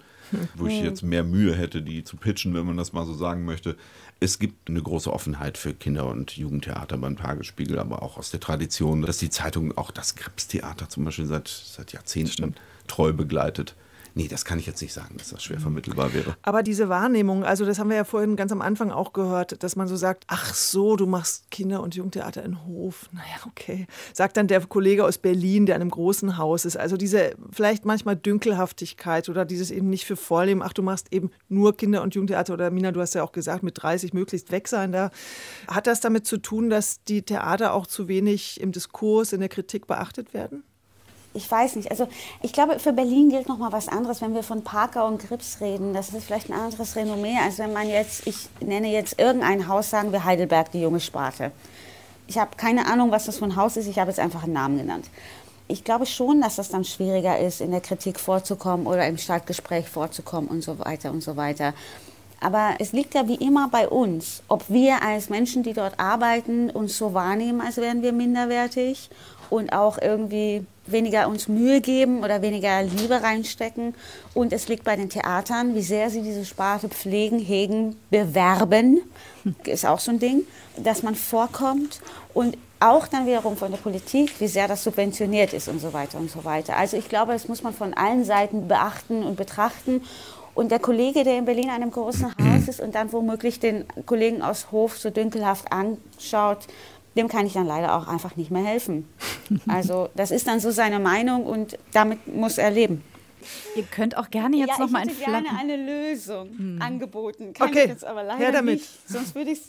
wo ich Hm. jetzt mehr Mühe hätte, die zu pitchen, wenn man das mal so sagen möchte. Es gibt eine große Offenheit für Kinder- und Jugendtheater beim Tagesspiegel, aber auch aus der Tradition, dass die Zeitung auch das Gripstheater zum Beispiel seit, seit Jahrzehnten treu begleitet. Nee, das kann ich jetzt nicht sagen, dass das schwer vermittelbar wäre. Aber diese Wahrnehmung, also das haben wir ja vorhin ganz am Anfang auch gehört, dass man so sagt, ach so, du machst Kinder- und Jugendtheater in Hof. Naja, okay. Sagt dann der Kollege aus Berlin, der in einem großen Haus ist. Also diese vielleicht manchmal Dünkelhaftigkeit oder dieses eben nicht für Vorleben, ach, du machst eben nur Kinder- und Jugendtheater oder Mina, du hast ja auch gesagt, mit 30 möglichst weg sein da. Hat das damit zu tun, dass die Theater auch zu wenig im Diskurs, in der Kritik beachtet werden? Ich weiß nicht. Also ich glaube, für Berlin gilt noch mal was anderes, wenn wir von Parker und Grips reden. Das ist vielleicht ein anderes Renommee, als wenn man jetzt, ich nenne jetzt irgendein Haus, sagen wir Heidelberg, die junge Sparte. Ich habe keine Ahnung, was das für ein Haus ist. Ich habe jetzt einfach einen Namen genannt. Ich glaube schon, dass das dann schwieriger ist, in der Kritik vorzukommen oder im Stadtgespräch vorzukommen und so weiter und so weiter. Aber es liegt ja wie immer bei uns, ob wir als Menschen, die dort arbeiten, uns so wahrnehmen, als wären wir minderwertig und auch irgendwie weniger uns Mühe geben oder weniger Liebe reinstecken. Und es liegt bei den Theatern, wie sehr sie diese Sparte pflegen, hegen, bewerben, ist auch so ein Ding, dass man vorkommt. Und auch dann wiederum von der Politik, wie sehr das subventioniert ist und so weiter und so weiter. Also ich glaube, das muss man von allen Seiten beachten und betrachten. Und der Kollege, der in Berlin in einem großen Haus ist und dann womöglich den Kollegen aus Hof so dünkelhaft anschaut, dem kann ich dann leider auch einfach nicht mehr helfen. Also das ist dann so seine Meinung und damit muss er leben. Ihr könnt auch gerne jetzt ja, noch mal ein Ich hätte gerne eine Lösung hm. angeboten. Kann okay. ich jetzt aber leider Her damit. nicht. Sonst würde ich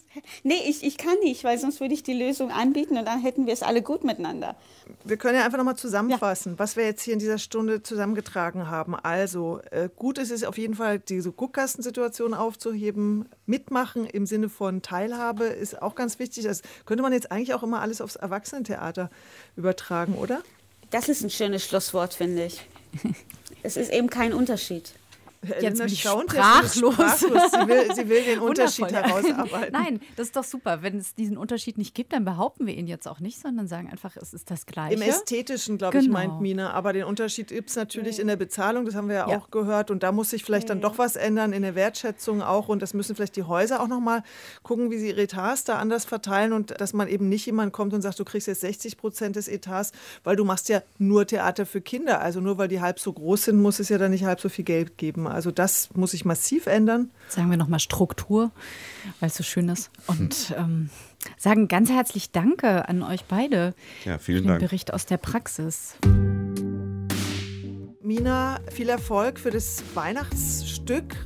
Nee, ich, ich kann nicht, weil sonst würde ich die Lösung anbieten und dann hätten wir es alle gut miteinander. Wir können ja einfach noch mal zusammenfassen, ja. was wir jetzt hier in dieser Stunde zusammengetragen haben. Also, äh, gut ist es auf jeden Fall, diese Guckkastensituation aufzuheben. Mitmachen im Sinne von Teilhabe ist auch ganz wichtig. Das könnte man jetzt eigentlich auch immer alles aufs Erwachsenentheater übertragen, oder? Das ist ein schönes Schlusswort, finde ich. es ist eben kein Unterschied. Jetzt bin ich sprachlos. sprachlos. Sie, will, sie will den Unterschied herausarbeiten. Nein, das ist doch super. Wenn es diesen Unterschied nicht gibt, dann behaupten wir ihn jetzt auch nicht, sondern sagen einfach, es ist das Gleiche. Im Ästhetischen, glaube genau. ich, meint Mina. Aber den Unterschied gibt es natürlich mhm. in der Bezahlung, das haben wir ja, ja, auch gehört. Und da muss sich vielleicht mhm. dann doch was ändern, in der Wertschätzung auch. Und das müssen vielleicht die Häuser auch nochmal gucken, wie sie ihre Etats da anders verteilen und dass man eben nicht jemand kommt und sagt, du kriegst jetzt 60 Prozent des Etats, weil du machst ja nur Theater für Kinder. Also nur weil die halb so groß sind, muss es ja dann nicht halb so viel Geld geben. Also das muss sich massiv ändern. Sagen wir nochmal Struktur, weil es so schön ist. Und ähm, sagen ganz herzlich Danke an euch beide ja, vielen für den Dank. Bericht aus der Praxis. Mina, viel Erfolg für das Weihnachtsstück.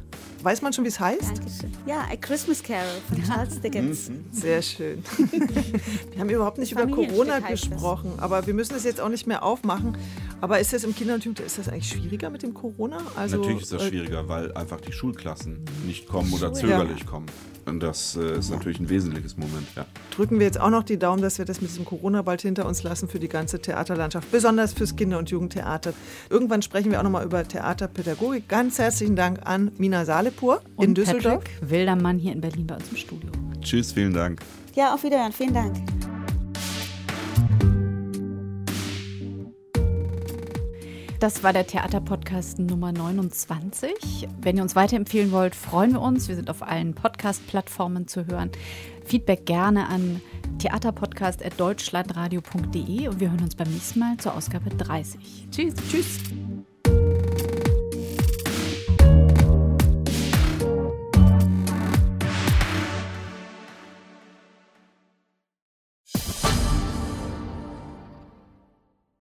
Weiß man schon, wie es heißt? Dankeschön. Ja, A Christmas Carol von Charles Dickens. Mhm. Sehr schön. Wir haben überhaupt nicht über Corona gesprochen, aber wir müssen es jetzt auch nicht mehr aufmachen. Aber ist das im Kinder- und Jugendlichen, ist das eigentlich schwieriger mit dem Corona? Also, Natürlich ist das äh, schwieriger, weil einfach die Schulklassen nicht kommen oder zögerlich ja. kommen. Und das äh, ist natürlich ein wesentliches Moment, ja. Drücken wir jetzt auch noch die Daumen, dass wir das mit diesem Corona bald hinter uns lassen für die ganze Theaterlandschaft, besonders fürs Kinder- und Jugendtheater. Irgendwann sprechen wir auch noch mal über Theaterpädagogik. Ganz herzlichen Dank an Mina Salepur und in Düsseldorf. Patrick Wildermann hier in Berlin bei uns im Studio. Tschüss, vielen Dank. Ja, auf Wiederhören. Vielen Dank. Das war der Theaterpodcast Nummer 29. Wenn ihr uns weiterempfehlen wollt, freuen wir uns. Wir sind auf allen Podcast-Plattformen zu hören. Feedback gerne an theaterpodcast.deutschlandradio.de und wir hören uns beim nächsten Mal zur Ausgabe 30. Tschüss. Tschüss.